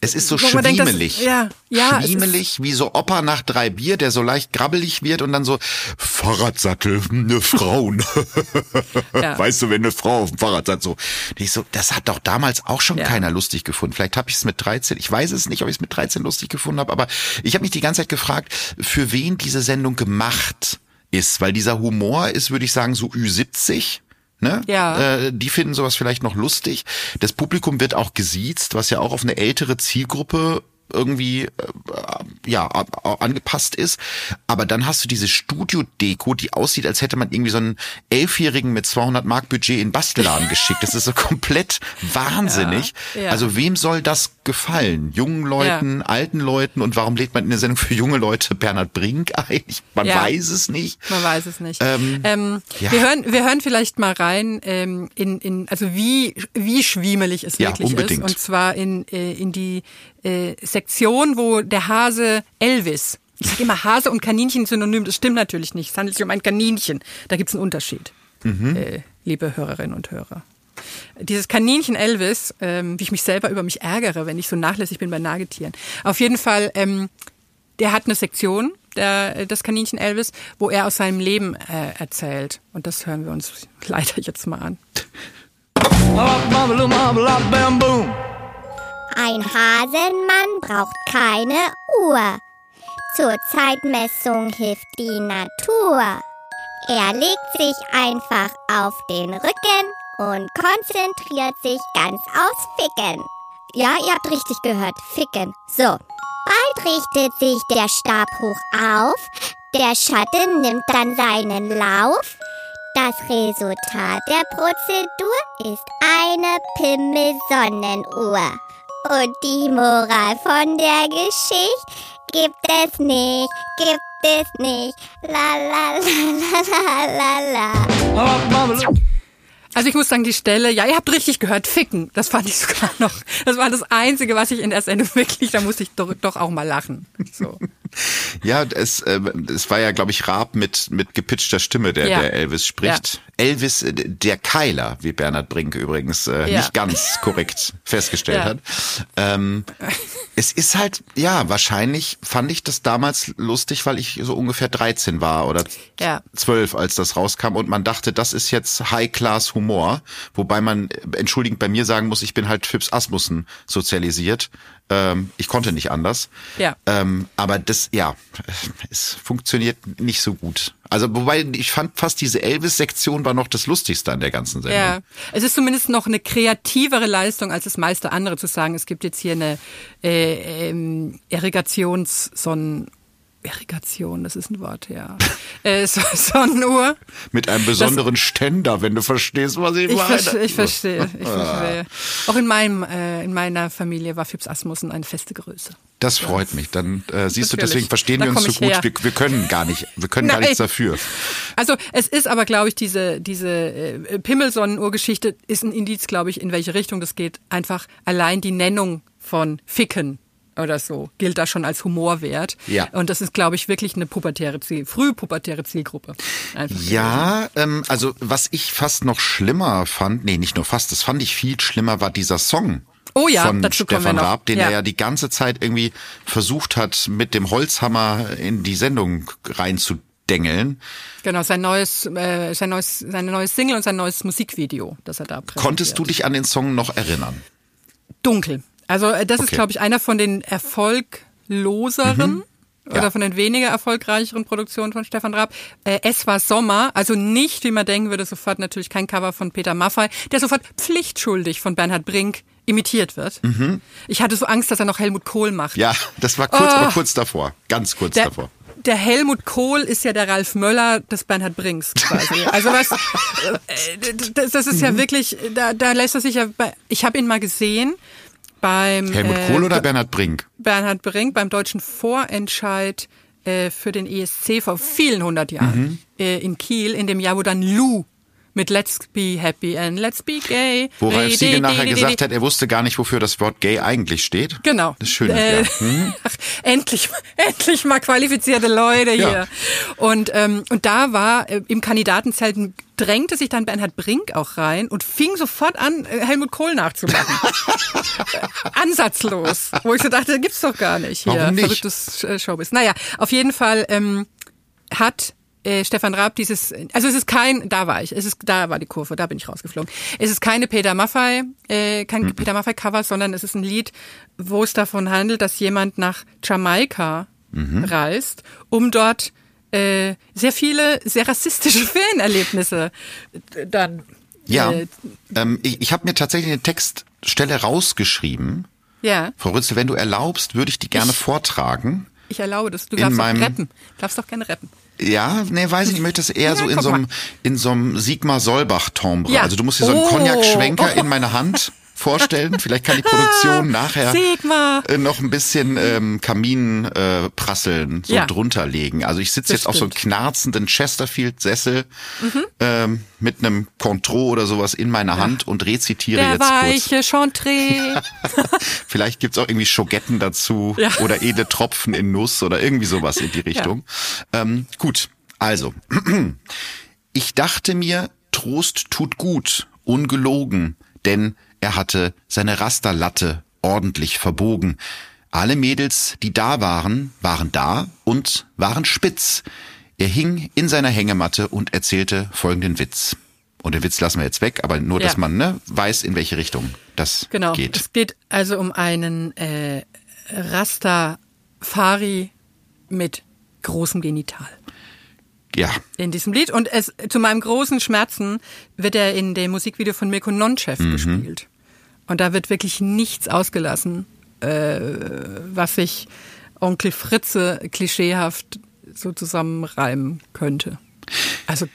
Es ist so man denkt, das- schwiemelig. ja, ja, Schwiemelig, wie so Opa nach drei Bier, der so leicht grabbelig wird und dann so, Fahrradsattel, ne Frauen. Ja. Weißt du, wenn eine Frau auf dem Fahrradsattel so. Ich so, das hat doch damals auch schon Ja. keiner lustig gefunden. Vielleicht habe ich es mit 13, ich weiß es nicht, ob ich es mit 13 lustig gefunden habe, aber ich habe mich die ganze Zeit gefragt, für wen diese Sendung gemacht ist, weil dieser Humor ist, würde ich sagen, so Ü70. Ne? Ja. Äh, die finden sowas vielleicht noch lustig. Das Publikum wird auch gesiezt, was ja auch auf eine ältere Zielgruppe irgendwie äh, ja angepasst ist. Aber dann hast du diese Studio-Deko, die aussieht, als hätte man irgendwie so einen Elfjährigen mit 200 Mark Budget in den Bastelladen geschickt. Das ist so komplett wahnsinnig. Ja, ja. Also wem soll das gefallen? Jungen Leuten, alten Leuten? Und warum lädt man in der Sendung für junge Leute Bernhard Brink ein? Man Ja. weiß es nicht. Man weiß es nicht. Ähm, Ähm, ja. wir, hören, wir hören vielleicht mal rein, ähm, in, in, also wie, wie schwiemelig es Ja, wirklich unbedingt. ist. Und zwar in, äh, in die äh, Sektion, wo der Hase Elvis, ich sage immer Hase und Kaninchen synonym, das stimmt natürlich nicht. Es handelt sich um ein Kaninchen. Da gibt es einen Unterschied, Mhm. äh, liebe Hörerinnen und Hörer. Dieses Kaninchen Elvis, ähm, wie ich mich selber über mich ärgere, wenn ich so nachlässig bin bei Nagetieren. Auf jeden Fall, ähm, der hat eine Sektion, der, das Kaninchen Elvis, wo er aus seinem Leben äh, erzählt. Und das hören wir uns leider jetzt mal an. Ein Hasenmann braucht keine Uhr. Zur Zeitmessung hilft die Natur. Er legt sich einfach auf den Rücken und konzentriert sich ganz aufs Ficken. Ja, ihr habt richtig gehört. Ficken. So. Bald richtet sich der Stab hoch auf. Der Schatten nimmt dann seinen Lauf. Das Resultat der Prozedur ist eine Pimmel-Sonnenuhr. Und die Moral von der Geschichte gibt es nicht, gibt es nicht. La la la la la la. Also ich muss sagen, die Stelle, ja, ihr habt richtig gehört, ficken. Das fand ich sogar noch. Das war das Einzige, was ich in der Sendung wirklich, da musste ich doch, doch auch mal lachen. So. Ja, es, äh, es war ja, glaube ich, Raab mit, mit gepitchter Stimme, der, Ja. der Elvis spricht. Elvis, äh, der Keiler, wie Bernhard Brink übrigens äh, Ja. nicht ganz korrekt festgestellt Ja. hat. Ähm, es ist halt, ja, wahrscheinlich fand ich das damals lustig, weil ich so ungefähr 13 war oder Ja. 12, als das rauskam und man dachte, das ist jetzt High-Class-Humor, wobei man äh, entschuldigend bei mir sagen muss, ich bin halt Phipps Asmussen sozialisiert. Ähm, ich konnte nicht anders. Ja. Ähm, aber das, ja, es funktioniert nicht so gut. Also, wobei ich fand fast diese Elvis-Sektion war noch das Lustigste an der ganzen Sendung. Ja, es ist zumindest noch eine kreativere Leistung als das meiste andere zu sagen. Es gibt jetzt hier eine äh, ähm, Irrigations-Sonnen... Irrigation, das ist ein Wort, ja. äh, so, Sonnenuhr. Mit einem besonderen Ständer, wenn du verstehst, was ich, Ich, meine. ver ich verstehe, ich verstehe. Auch in meinem, äh, in meiner Familie war Phipps Asmussen eine feste Größe. Das freut mich. Dann äh, siehst du, Natürlich. deswegen verstehen Da wir uns so gut. Wir, wir können gar nicht, wir können gar nichts dafür. Also es ist aber, glaube ich, diese, diese äh, Pimmelsonnenuhr-Geschichte ist ein Indiz, glaube ich, in welche Richtung das geht. Einfach allein die Nennung von Ficken oder so gilt da schon als Humorwert. Ja. Und das ist, glaube ich, wirklich eine pubertäre Ziel, frühpubertäre Zielgruppe. Einfach Ja, ähm, also was ich fast noch schlimmer fand, nee, nicht nur fast, das fand ich viel schlimmer, war dieser Song. Oh ja, von dazu Stefan. Raab, den Ja. er ja die ganze Zeit irgendwie versucht hat, mit dem Holzhammer in die Sendung reinzudengeln. Genau, sein neues, äh, sein neues, seine neues Single und sein neues Musikvideo, das er da. Konntest du dich an den Song noch erinnern? Dunkel. Also äh, das ist, Okay. glaube ich, einer von den erfolgloseren oder Ja. von den weniger erfolgreicheren Produktionen von Stefan Raab. Äh, es war Sommer, also nicht, wie man denken würde, sofort natürlich kein Cover von Peter Maffay, der sofort pflichtschuldig von Bernhard Brink imitiert wird. Ich hatte so Angst, dass er noch Helmut Kohl macht. Mhm. Ja, das war kurz, Oh. aber kurz davor. Ganz kurz Der, davor. der Helmut Kohl ist ja der Ralf Möller des Bernhard Brinks quasi. Also was, äh, das, das ist Mhm. ja wirklich, da, da lässt er sich ja, bei, ich habe ihn mal gesehen beim Helmut äh, Kohl oder Bernhard Brink? Bernhard Brink beim deutschen Vorentscheid äh, für den ESC vor vielen hundert Jahren Mhm. äh, in Kiel, in dem Jahr, wo dann Lou mit Let's Be Happy and Let's Be Gay. Wo Ralf Di- Siegel nachher gesagt hat, er wusste gar nicht, wofür das Wort gay eigentlich steht. Genau. Das ist schön. Äh, ja. Hm? Ach, endlich, endlich mal qualifizierte Leute hier. Ja. Und, ähm, und da war äh, im Kandidatenzelt drängte sich dann Bernhard Brink auch rein und fing sofort an, äh, Helmut Kohl nachzumachen. Ansatzlos. Wo ich so dachte, gibt's doch gar nicht hier. Warum nicht? Verrücktes äh, Showbiz. Naja, auf jeden Fall ähm, hat äh, Stefan Raab dieses, also es ist kein, da war ich, es ist, da war die Kurve, da bin ich rausgeflogen. Es ist keine Peter Maffay, äh, kein Hm. Peter Maffay Cover, sondern es ist ein Lied, wo es davon handelt, dass jemand nach Jamaika Mhm. reist, um dort äh, sehr viele, sehr rassistische Fanerlebnisse äh, dann. Ja, Äh, ähm, ich, ich habe mir tatsächlich eine Textstelle rausgeschrieben. ja, Frau Rützel, wenn du erlaubst, würde ich die gerne Ich- vortragen. ich erlaube das. Du darfst doch rappen. Du darfst doch gerne rappen. Ja, nee, weiß ich nicht, ich möchte es eher Ja, so in so einem, in so einem Sigmar Solbach-Timbre. Ja. Also du musst dir so einen Oh. Cognac-Schwenker in meine Hand vorstellen. Vielleicht kann die Produktion nachher Sigmar. äh, noch ein bisschen ähm, Kamin äh, prasseln so Ja. drunter legen. Also ich sitze jetzt auf so einem. Mhm. knarzenden Chesterfield-Sessel ähm, mit einem Contro oder sowas in meiner Hand und rezitiere Der jetzt kurz. weiche Chantre. Vielleicht gibt's auch irgendwie Schogetten dazu Ja. oder edle Tropfen in Nuss oder irgendwie sowas in die Richtung. Ähm, gut, also. Ich dachte mir, Trost tut gut, ungelogen, denn er hatte seine Rasterlatte ordentlich verbogen. Alle Mädels, die da waren, waren da und waren spitz. Er hing in seiner Hängematte und erzählte folgenden Witz. Und den Witz lassen wir jetzt weg, aber nur, dass Ja. man ne, weiß, in welche Richtung das Genau. geht. Es geht also um einen äh, Rastafari mit großem Genital Ja, in diesem Lied. Und es zu meinem großen Schmerzen wird er in dem Musikvideo von Mirko Nonchev Mhm. gespielt. Und da wird wirklich nichts ausgelassen, äh, was sich Onkel Fritze klischeehaft so zusammenreimen könnte. Also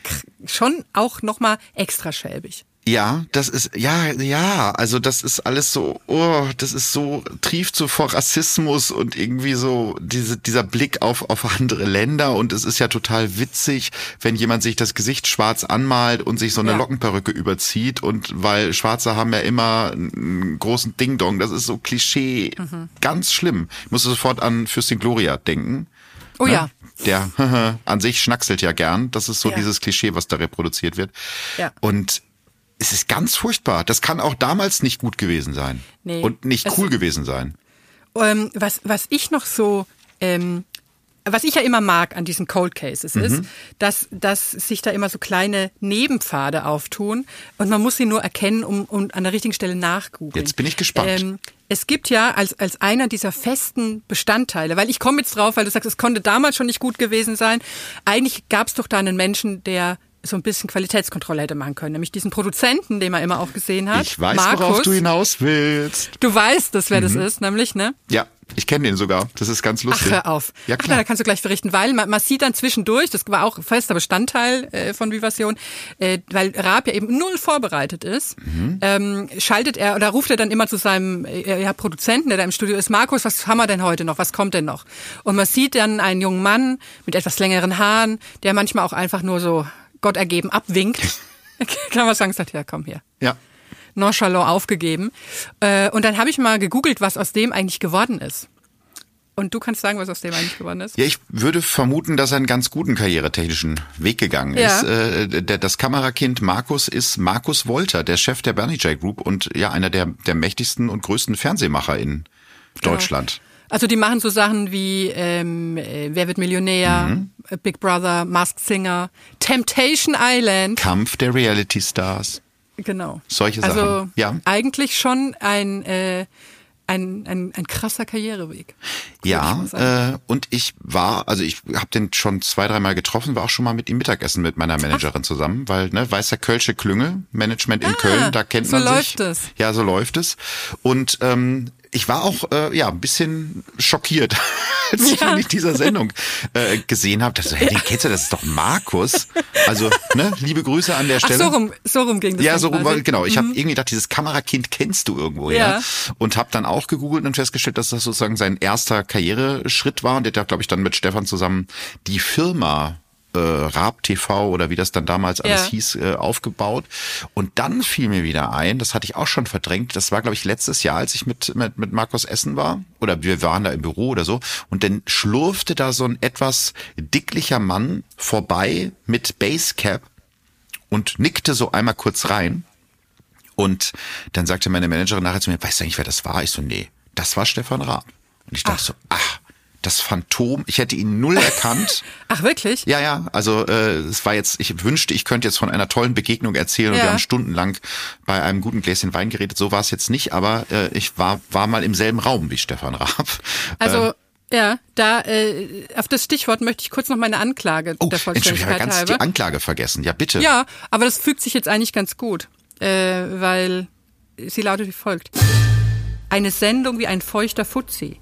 schon auch nochmal extra schäbig. Ja, das ist, ja, ja, also das ist alles so, oh, das ist so, trieft so vor Rassismus und irgendwie so diese, dieser Blick auf, auf andere Länder und es ist ja total witzig, wenn jemand sich das Gesicht schwarz anmalt und sich so eine ja. Lockenperücke überzieht und weil Schwarze haben ja immer einen großen Ding-Dong, das ist so Klischee, mhm. ganz schlimm. Ich musste sofort an Fürstin Gloria denken. Oh ne? ja. Der an sich schnackselt ja gern. Das ist so ja. dieses Klischee, was da reproduziert wird. Ja. Und es ist ganz furchtbar. Das kann auch damals nicht gut gewesen sein. Nee, und nicht cool gewesen sein. Ähm, was, was ich noch so, ähm, was ich ja immer mag an diesen Cold Cases mhm. ist, dass, dass sich da immer so kleine Nebenpfade auftun und man muss sie nur erkennen und um, um an der richtigen Stelle nachgoogeln. Jetzt bin ich gespannt. Ähm, es gibt ja als, als einer dieser festen Bestandteile, weil ich komme jetzt drauf, weil du sagst, es konnte damals schon nicht gut gewesen sein. Eigentlich gab es doch da einen Menschen, der so ein bisschen Qualitätskontrolle hätte machen können, nämlich diesen Produzenten, den man immer auch gesehen hat. Ich weiß, Markus. worauf du hinaus willst. Du weißt, dass wer mhm. das ist, nämlich, ne? Ja. Ich kenne den sogar. Das ist ganz lustig. Ach, hör auf. Ja, klar. Ach, da kannst du gleich berichten, weil man, man sieht dann zwischendurch, das war auch fester Bestandteil äh, von Vivasion, äh, weil Raab ja eben null vorbereitet ist, mhm. ähm, schaltet er oder ruft er dann immer zu seinem äh, ja, Produzenten, der da im Studio ist, Markus, was haben wir denn heute noch? Was kommt denn noch? Und man sieht dann einen jungen Mann mit etwas längeren Haaren, der manchmal auch einfach nur so Gott ergeben abwinkt, kann man sagen, sagt, ja, komm hier. Ja. Nonchalant aufgegeben. Äh, und dann habe ich mal gegoogelt, was aus dem eigentlich geworden ist. Und du kannst sagen, was aus dem eigentlich geworden ist? Ja, ich würde vermuten, dass er einen ganz guten karrieretechnischen Weg gegangen ja. ist. Äh, das Kamerakind Markus ist Markus Wolter, der Chef der Bernie J Group und ja einer der, der mächtigsten und größten Fernsehmacher in genau. Deutschland. Genau. Also die machen so Sachen wie ähm, äh, Wer wird Millionär, mhm. Big Brother, Masked Singer, Temptation Island. Kampf der Reality Stars. Genau. Solche also Sachen. Also ja. eigentlich schon ein äh, ein, ein, ein krasser Karriereweg. Ja, äh, und ich war, also ich habe den schon zwei, dreimal getroffen, war auch schon mal mit ihm Mittagessen mit meiner Managerin Ach. zusammen, weil, ne, weißer Kölsche Klünge, Management in ah, Köln, da kennt so man sich. So läuft es. Ja, so läuft es. Und ähm, ich war auch äh, ja ein bisschen schockiert, als ich ja. in dieser Sendung äh, gesehen habe. So, hey, den kennst du, das ist doch Markus. Also, ne, liebe Grüße an der Stelle. Ach, so rum, so rum ging das. Ja, so rum, war, genau. Ich mhm. habe irgendwie gedacht, dieses Kamerakind kennst du irgendwo, ja. ja. Und habe dann auch gegoogelt und festgestellt, dass das sozusagen sein erster Karriereschritt war. Und der hat, glaube ich, dann mit Stefan zusammen die Firma äh, Raab TV oder wie das dann damals alles ja. hieß, äh, aufgebaut. Und dann fiel mir wieder ein, das hatte ich auch schon verdrängt, das war, glaube ich, letztes Jahr, als ich mit, mit, mit Markus Essen war, oder wir waren da im Büro oder so, und dann schlurfte da so ein etwas dicklicher Mann vorbei mit Basecap und nickte so einmal kurz rein. Und dann sagte meine Managerin nachher zu mir, weißt du eigentlich, wer das war? Ich so, nee, das war Stefan Raab. Und ich dachte ach. so, ach, das Phantom, ich hätte ihn null erkannt. Ach wirklich? Ja, ja, also äh, es war jetzt, ich wünschte, ich könnte jetzt von einer tollen Begegnung erzählen ja. und wir haben stundenlang bei einem guten Gläschen Wein geredet. So war es jetzt nicht, aber äh, ich war, war mal im selben Raum wie Stefan Raab. Also äh, ja, da äh, auf das Stichwort möchte ich kurz noch meine Anklage oh, der Vollständigkeit ich habe ganz halber. die Anklage vergessen. Ja, bitte. Ja, aber das fügt sich jetzt eigentlich ganz gut, äh, weil sie lautet wie folgt. Eine Sendung wie ein feuchter Fuzzi.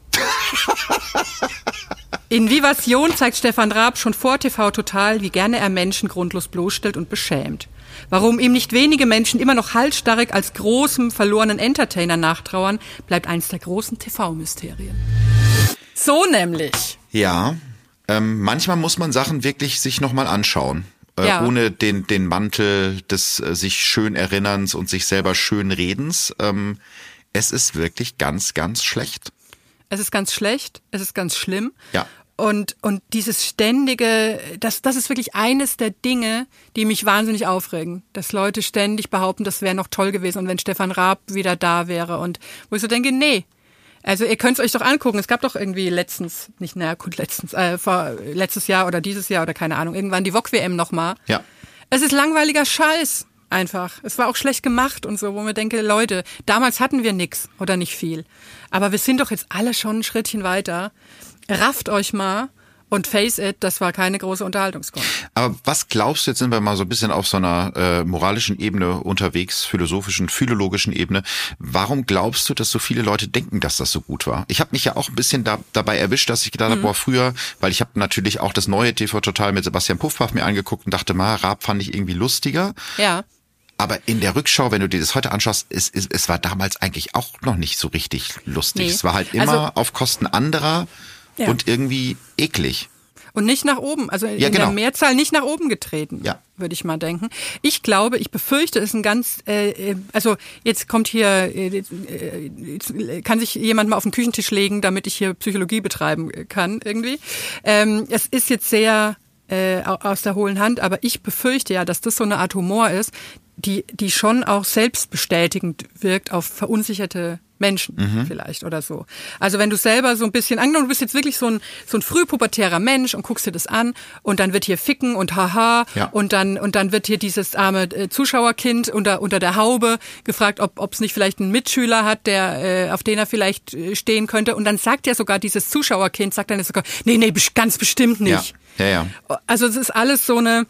In Vivation zeigt Stefan Raab schon vor TV Total, wie gerne er Menschen grundlos bloßstellt und beschämt. Warum ihm nicht wenige Menschen immer noch halsstarrig als großem, verlorenen Entertainer nachtrauern, bleibt eins der großen TV-Mysterien. So nämlich. Ja, ähm, manchmal muss man Sachen wirklich sich nochmal anschauen. Äh, ja. Ohne den, den Mantel des äh, sich schön Erinnerns und sich selber schön Redens. Ähm, es ist wirklich ganz, ganz schlecht. Es ist ganz schlecht, es ist ganz schlimm. Ja. Und, und dieses ständige, das, das ist wirklich eines der Dinge, die mich wahnsinnig aufregen. Dass Leute ständig behaupten, das wäre noch toll gewesen und wenn Stefan Raab wieder da wäre. Und wo ich so denke, nee. Also ihr könnt es euch doch angucken. Es gab doch irgendwie letztens, nicht naja, gut, letztens, äh, vor letztes Jahr oder dieses Jahr oder keine Ahnung, irgendwann die VOG-WM nochmal. Ja. Es ist langweiliger Scheiß einfach. Es war auch schlecht gemacht und so, wo man denke, Leute, damals hatten wir nix oder nicht viel. Aber wir sind doch jetzt alle schon ein Schrittchen weiter. Rafft euch mal Und face it, das war keine große Unterhaltungskunst. Aber was glaubst du, jetzt sind wir mal so ein bisschen auf so einer äh, moralischen Ebene unterwegs, philosophischen, philologischen Ebene. Warum glaubst du, dass so viele Leute denken, dass das so gut war? Ich habe mich ja auch ein bisschen da, dabei erwischt, dass ich gedacht habe, boah, früher, weil ich habe natürlich auch das neue TV Total mit Sebastian Puffpaff mir angeguckt und dachte, mal, Raab fand ich irgendwie lustiger. Ja. Aber in der Rückschau, wenn du dir das heute anschaust, es, es, es war damals eigentlich auch noch nicht so richtig lustig. Nee. Es war halt immer Also- auf Kosten anderer Ja. und irgendwie eklig. Und nicht nach oben, also in Ja, genau. der Mehrzahl nicht nach oben getreten, Ja. würde ich mal denken. Ich glaube, ich befürchte, es ist ein ganz, äh, äh, also jetzt kommt hier, äh, äh, jetzt kann sich jemand mal auf den Küchentisch legen, damit ich hier Psychologie betreiben kann irgendwie. Ähm, es ist jetzt sehr äh, au- aus der hohlen Hand, aber ich befürchte ja, dass das so eine Art Humor ist, die, die schon auch selbstbestätigend wirkt auf verunsicherte Menschen Mhm. vielleicht oder so. Also wenn du selber so ein bisschen, angenommen, du bist jetzt wirklich so ein, so ein frühpubertärer Mensch und guckst dir das an und dann wird hier ficken und haha Ja. und dann und dann wird hier dieses arme äh, Zuschauerkind unter unter der Haube gefragt, ob es nicht vielleicht einen Mitschüler hat, der äh, auf den er vielleicht äh, stehen könnte und dann sagt ja sogar dieses Zuschauerkind sagt dann sogar, nee nee ganz bestimmt nicht. Ja, ja, ja. Also es ist alles so eine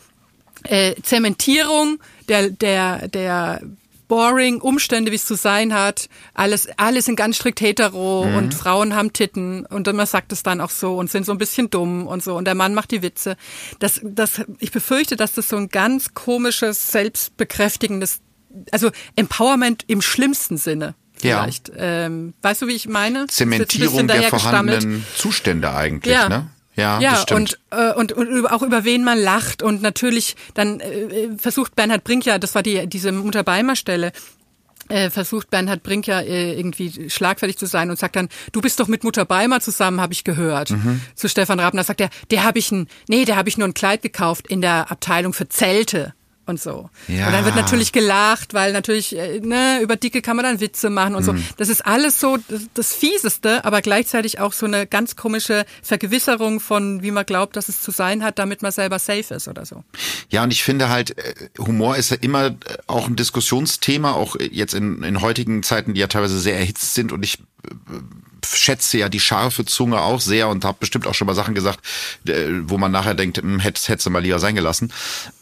äh, Zementierung der der der boring Umstände, wie es zu sein hat. Alles alles sind ganz strikt hetero Mhm. und Frauen haben Titten und man sagt es dann auch so und sind so ein bisschen dumm und so und der Mann macht die Witze. Das das ich befürchte, dass das so ein ganz komisches selbstbekräftigendes also Empowerment im schlimmsten Sinne. Ja. Vielleicht. Ähm, weißt du, wie ich meine? Zementierung der vorhandenen Zustände eigentlich, Ja. ne? Ja, ja und, äh, und, und auch über wen man lacht und natürlich dann äh, versucht Bernhard Brink ja, das war die diese Mutter-Beimer-Stelle, äh, versucht Bernhard Brink ja äh, irgendwie schlagfertig zu sein und sagt dann, du bist doch mit Mutter Beimer zusammen, habe ich gehört. Mhm. Zu Stefan Rabner sagt er, der habe ich ein, nee, der habe ich nur ein Kleid gekauft in der Abteilung für Zelte und so. Ja. Und dann wird natürlich gelacht, weil natürlich äh, ne, über Dicke kann man dann Witze machen und so. Mhm. Das ist alles so das, Fieseste, aber gleichzeitig auch so eine ganz komische Vergewisserung von, wie man glaubt, dass es zu sein hat, damit man selber safe ist oder so. Ja, und ich finde halt, äh, Humor ist ja immer äh, auch ein Diskussionsthema, auch jetzt in, in heutigen Zeiten, die ja teilweise sehr erhitzt sind. Und ich schätze ja die scharfe Zunge auch sehr und habe bestimmt auch schon mal Sachen gesagt, äh, wo man nachher denkt, hm, hätte hätte mal lieber sein gelassen.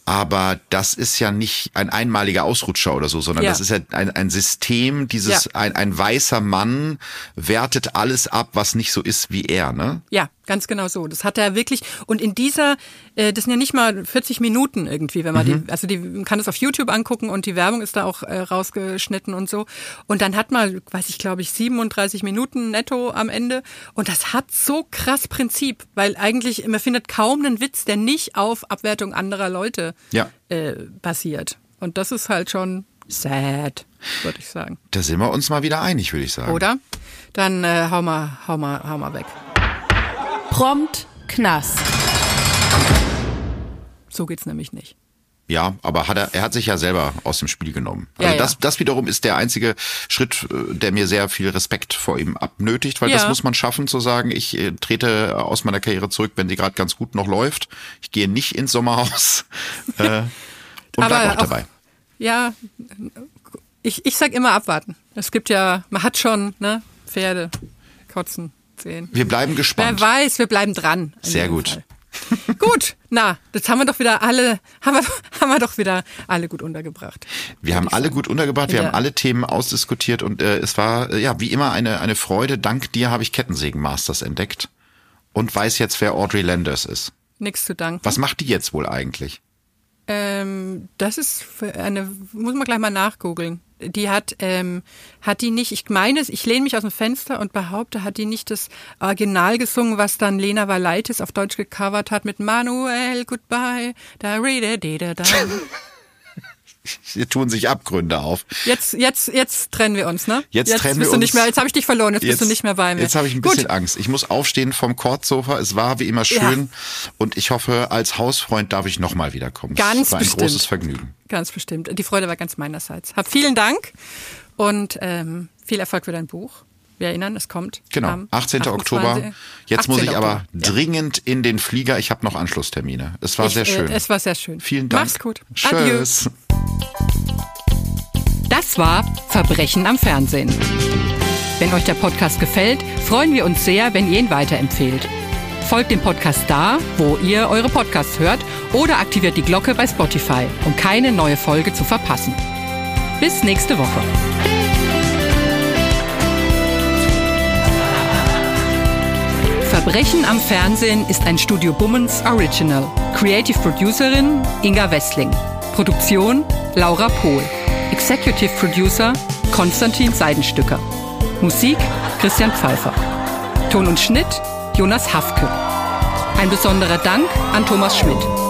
Aber das ist ja nicht ein einmaliger Ausrutscher oder so, sondern Ja. das ist ja ein, ein System, dieses, Ja. ein, ein weißer Mann wertet alles ab, was nicht so ist wie er, ne? Ja, ganz genau so. Das hat er wirklich. Und in dieser, äh, das sind ja nicht mal 40 Minuten irgendwie, wenn man Mhm. die, also die man kann das auf YouTube angucken und die Werbung ist da auch äh, rausgeschnitten und so. Und dann hat man, weiß ich, glaube ich, 37 Minuten netto am Ende. Und das hat so krass Prinzip, weil eigentlich, man findet kaum einen Witz, der nicht auf Abwertung anderer Leute Ja. äh, basiert. Und das ist halt schon sad, würde ich sagen. Da sind wir uns mal wieder einig, würde ich sagen. Oder? Dann äh, hau mal, hau mal, hau mal weg. Prompt Knast. So geht's nämlich nicht. Ja, aber hat er, er hat sich ja selber aus dem Spiel genommen. Also Ja, ja. das, das wiederum ist der einzige Schritt, äh, der mir sehr viel Respekt vor ihm abnötigt, weil Ja. das muss man schaffen zu sagen, ich äh, trete aus meiner Karriere zurück, wenn sie gerade ganz gut noch läuft. Ich gehe nicht ins Sommerhaus äh, und Aber bleib auch auch- dabei. Ja, ich, ich sag immer abwarten. Es gibt ja, man hat schon, ne, Pferde, Kotzen, sehen. Wir bleiben Wer gespannt. weiß, wir bleiben dran. Sehr gut. Fall. gut, na, jetzt haben wir doch wieder alle, haben wir, haben wir doch wieder alle gut untergebracht. Wir haben alle gut untergebracht, wir Ja. haben alle Themen ausdiskutiert und äh, es war äh, ja wie immer eine, eine Freude. Dank dir habe ich Kettensägen-Masters entdeckt und weiß jetzt, wer Audrey Landers ist. Nichts zu danken. Was macht die jetzt wohl eigentlich? Ähm, das ist eine, muss man gleich mal nachgoogeln. Die hat, ähm, hat die nicht, ich meine es, ich lehne mich aus dem Fenster und behaupte, hat die nicht das Original gesungen, was dann Lena Valaitis auf Deutsch gecovert hat mit Manuel, Goodbye, da rede, da, da. Hier tun sich Abgründe auf. Jetzt, jetzt, jetzt trennen wir uns, ne? Jetzt trennen bist wir du nicht mehr, jetzt habe ich dich verloren, jetzt, bist du nicht mehr bei mir. Jetzt habe ich ein bisschen Gut. Angst. Ich muss aufstehen vom Kordsofa. Es war wie immer schön. Und ich hoffe, als Hausfreund darf ich nochmal wiederkommen. Ganz es war ein bestimmt. großes Vergnügen. Ganz bestimmt. Die Freude war ganz meinerseits. Hab vielen Dank und ähm, viel Erfolg für dein Buch. Wir erinnern, es kommt. Genau, am 18. 28. Oktober. Jetzt muss 18. ich aber. Ja. dringend in den Flieger. Ich habe noch Anschlusstermine. Es war Ich, sehr äh, schön. es war sehr schön. Vielen Dank. Mach's gut. Adieu. Das war Verbrechen am Fernsehen. Wenn euch der Podcast gefällt, freuen wir uns sehr, wenn ihr ihn weiterempfehlt. folgt dem Podcast da, wo ihr eure Podcasts hört oder aktiviert die Glocke bei Spotify, um keine neue Folge zu verpassen. Bis nächste Woche. Verbrechen am Fernsehen ist ein Studio Bummens Original. Creative Producerin Inga Wessling. Produktion Laura Pohl. Executive Producer Konstantin Seidenstücker. Musik Christian Pfeiffer. Ton und Schnitt Jonas Hafke. Ein besonderer Dank an Thomas Schmidt.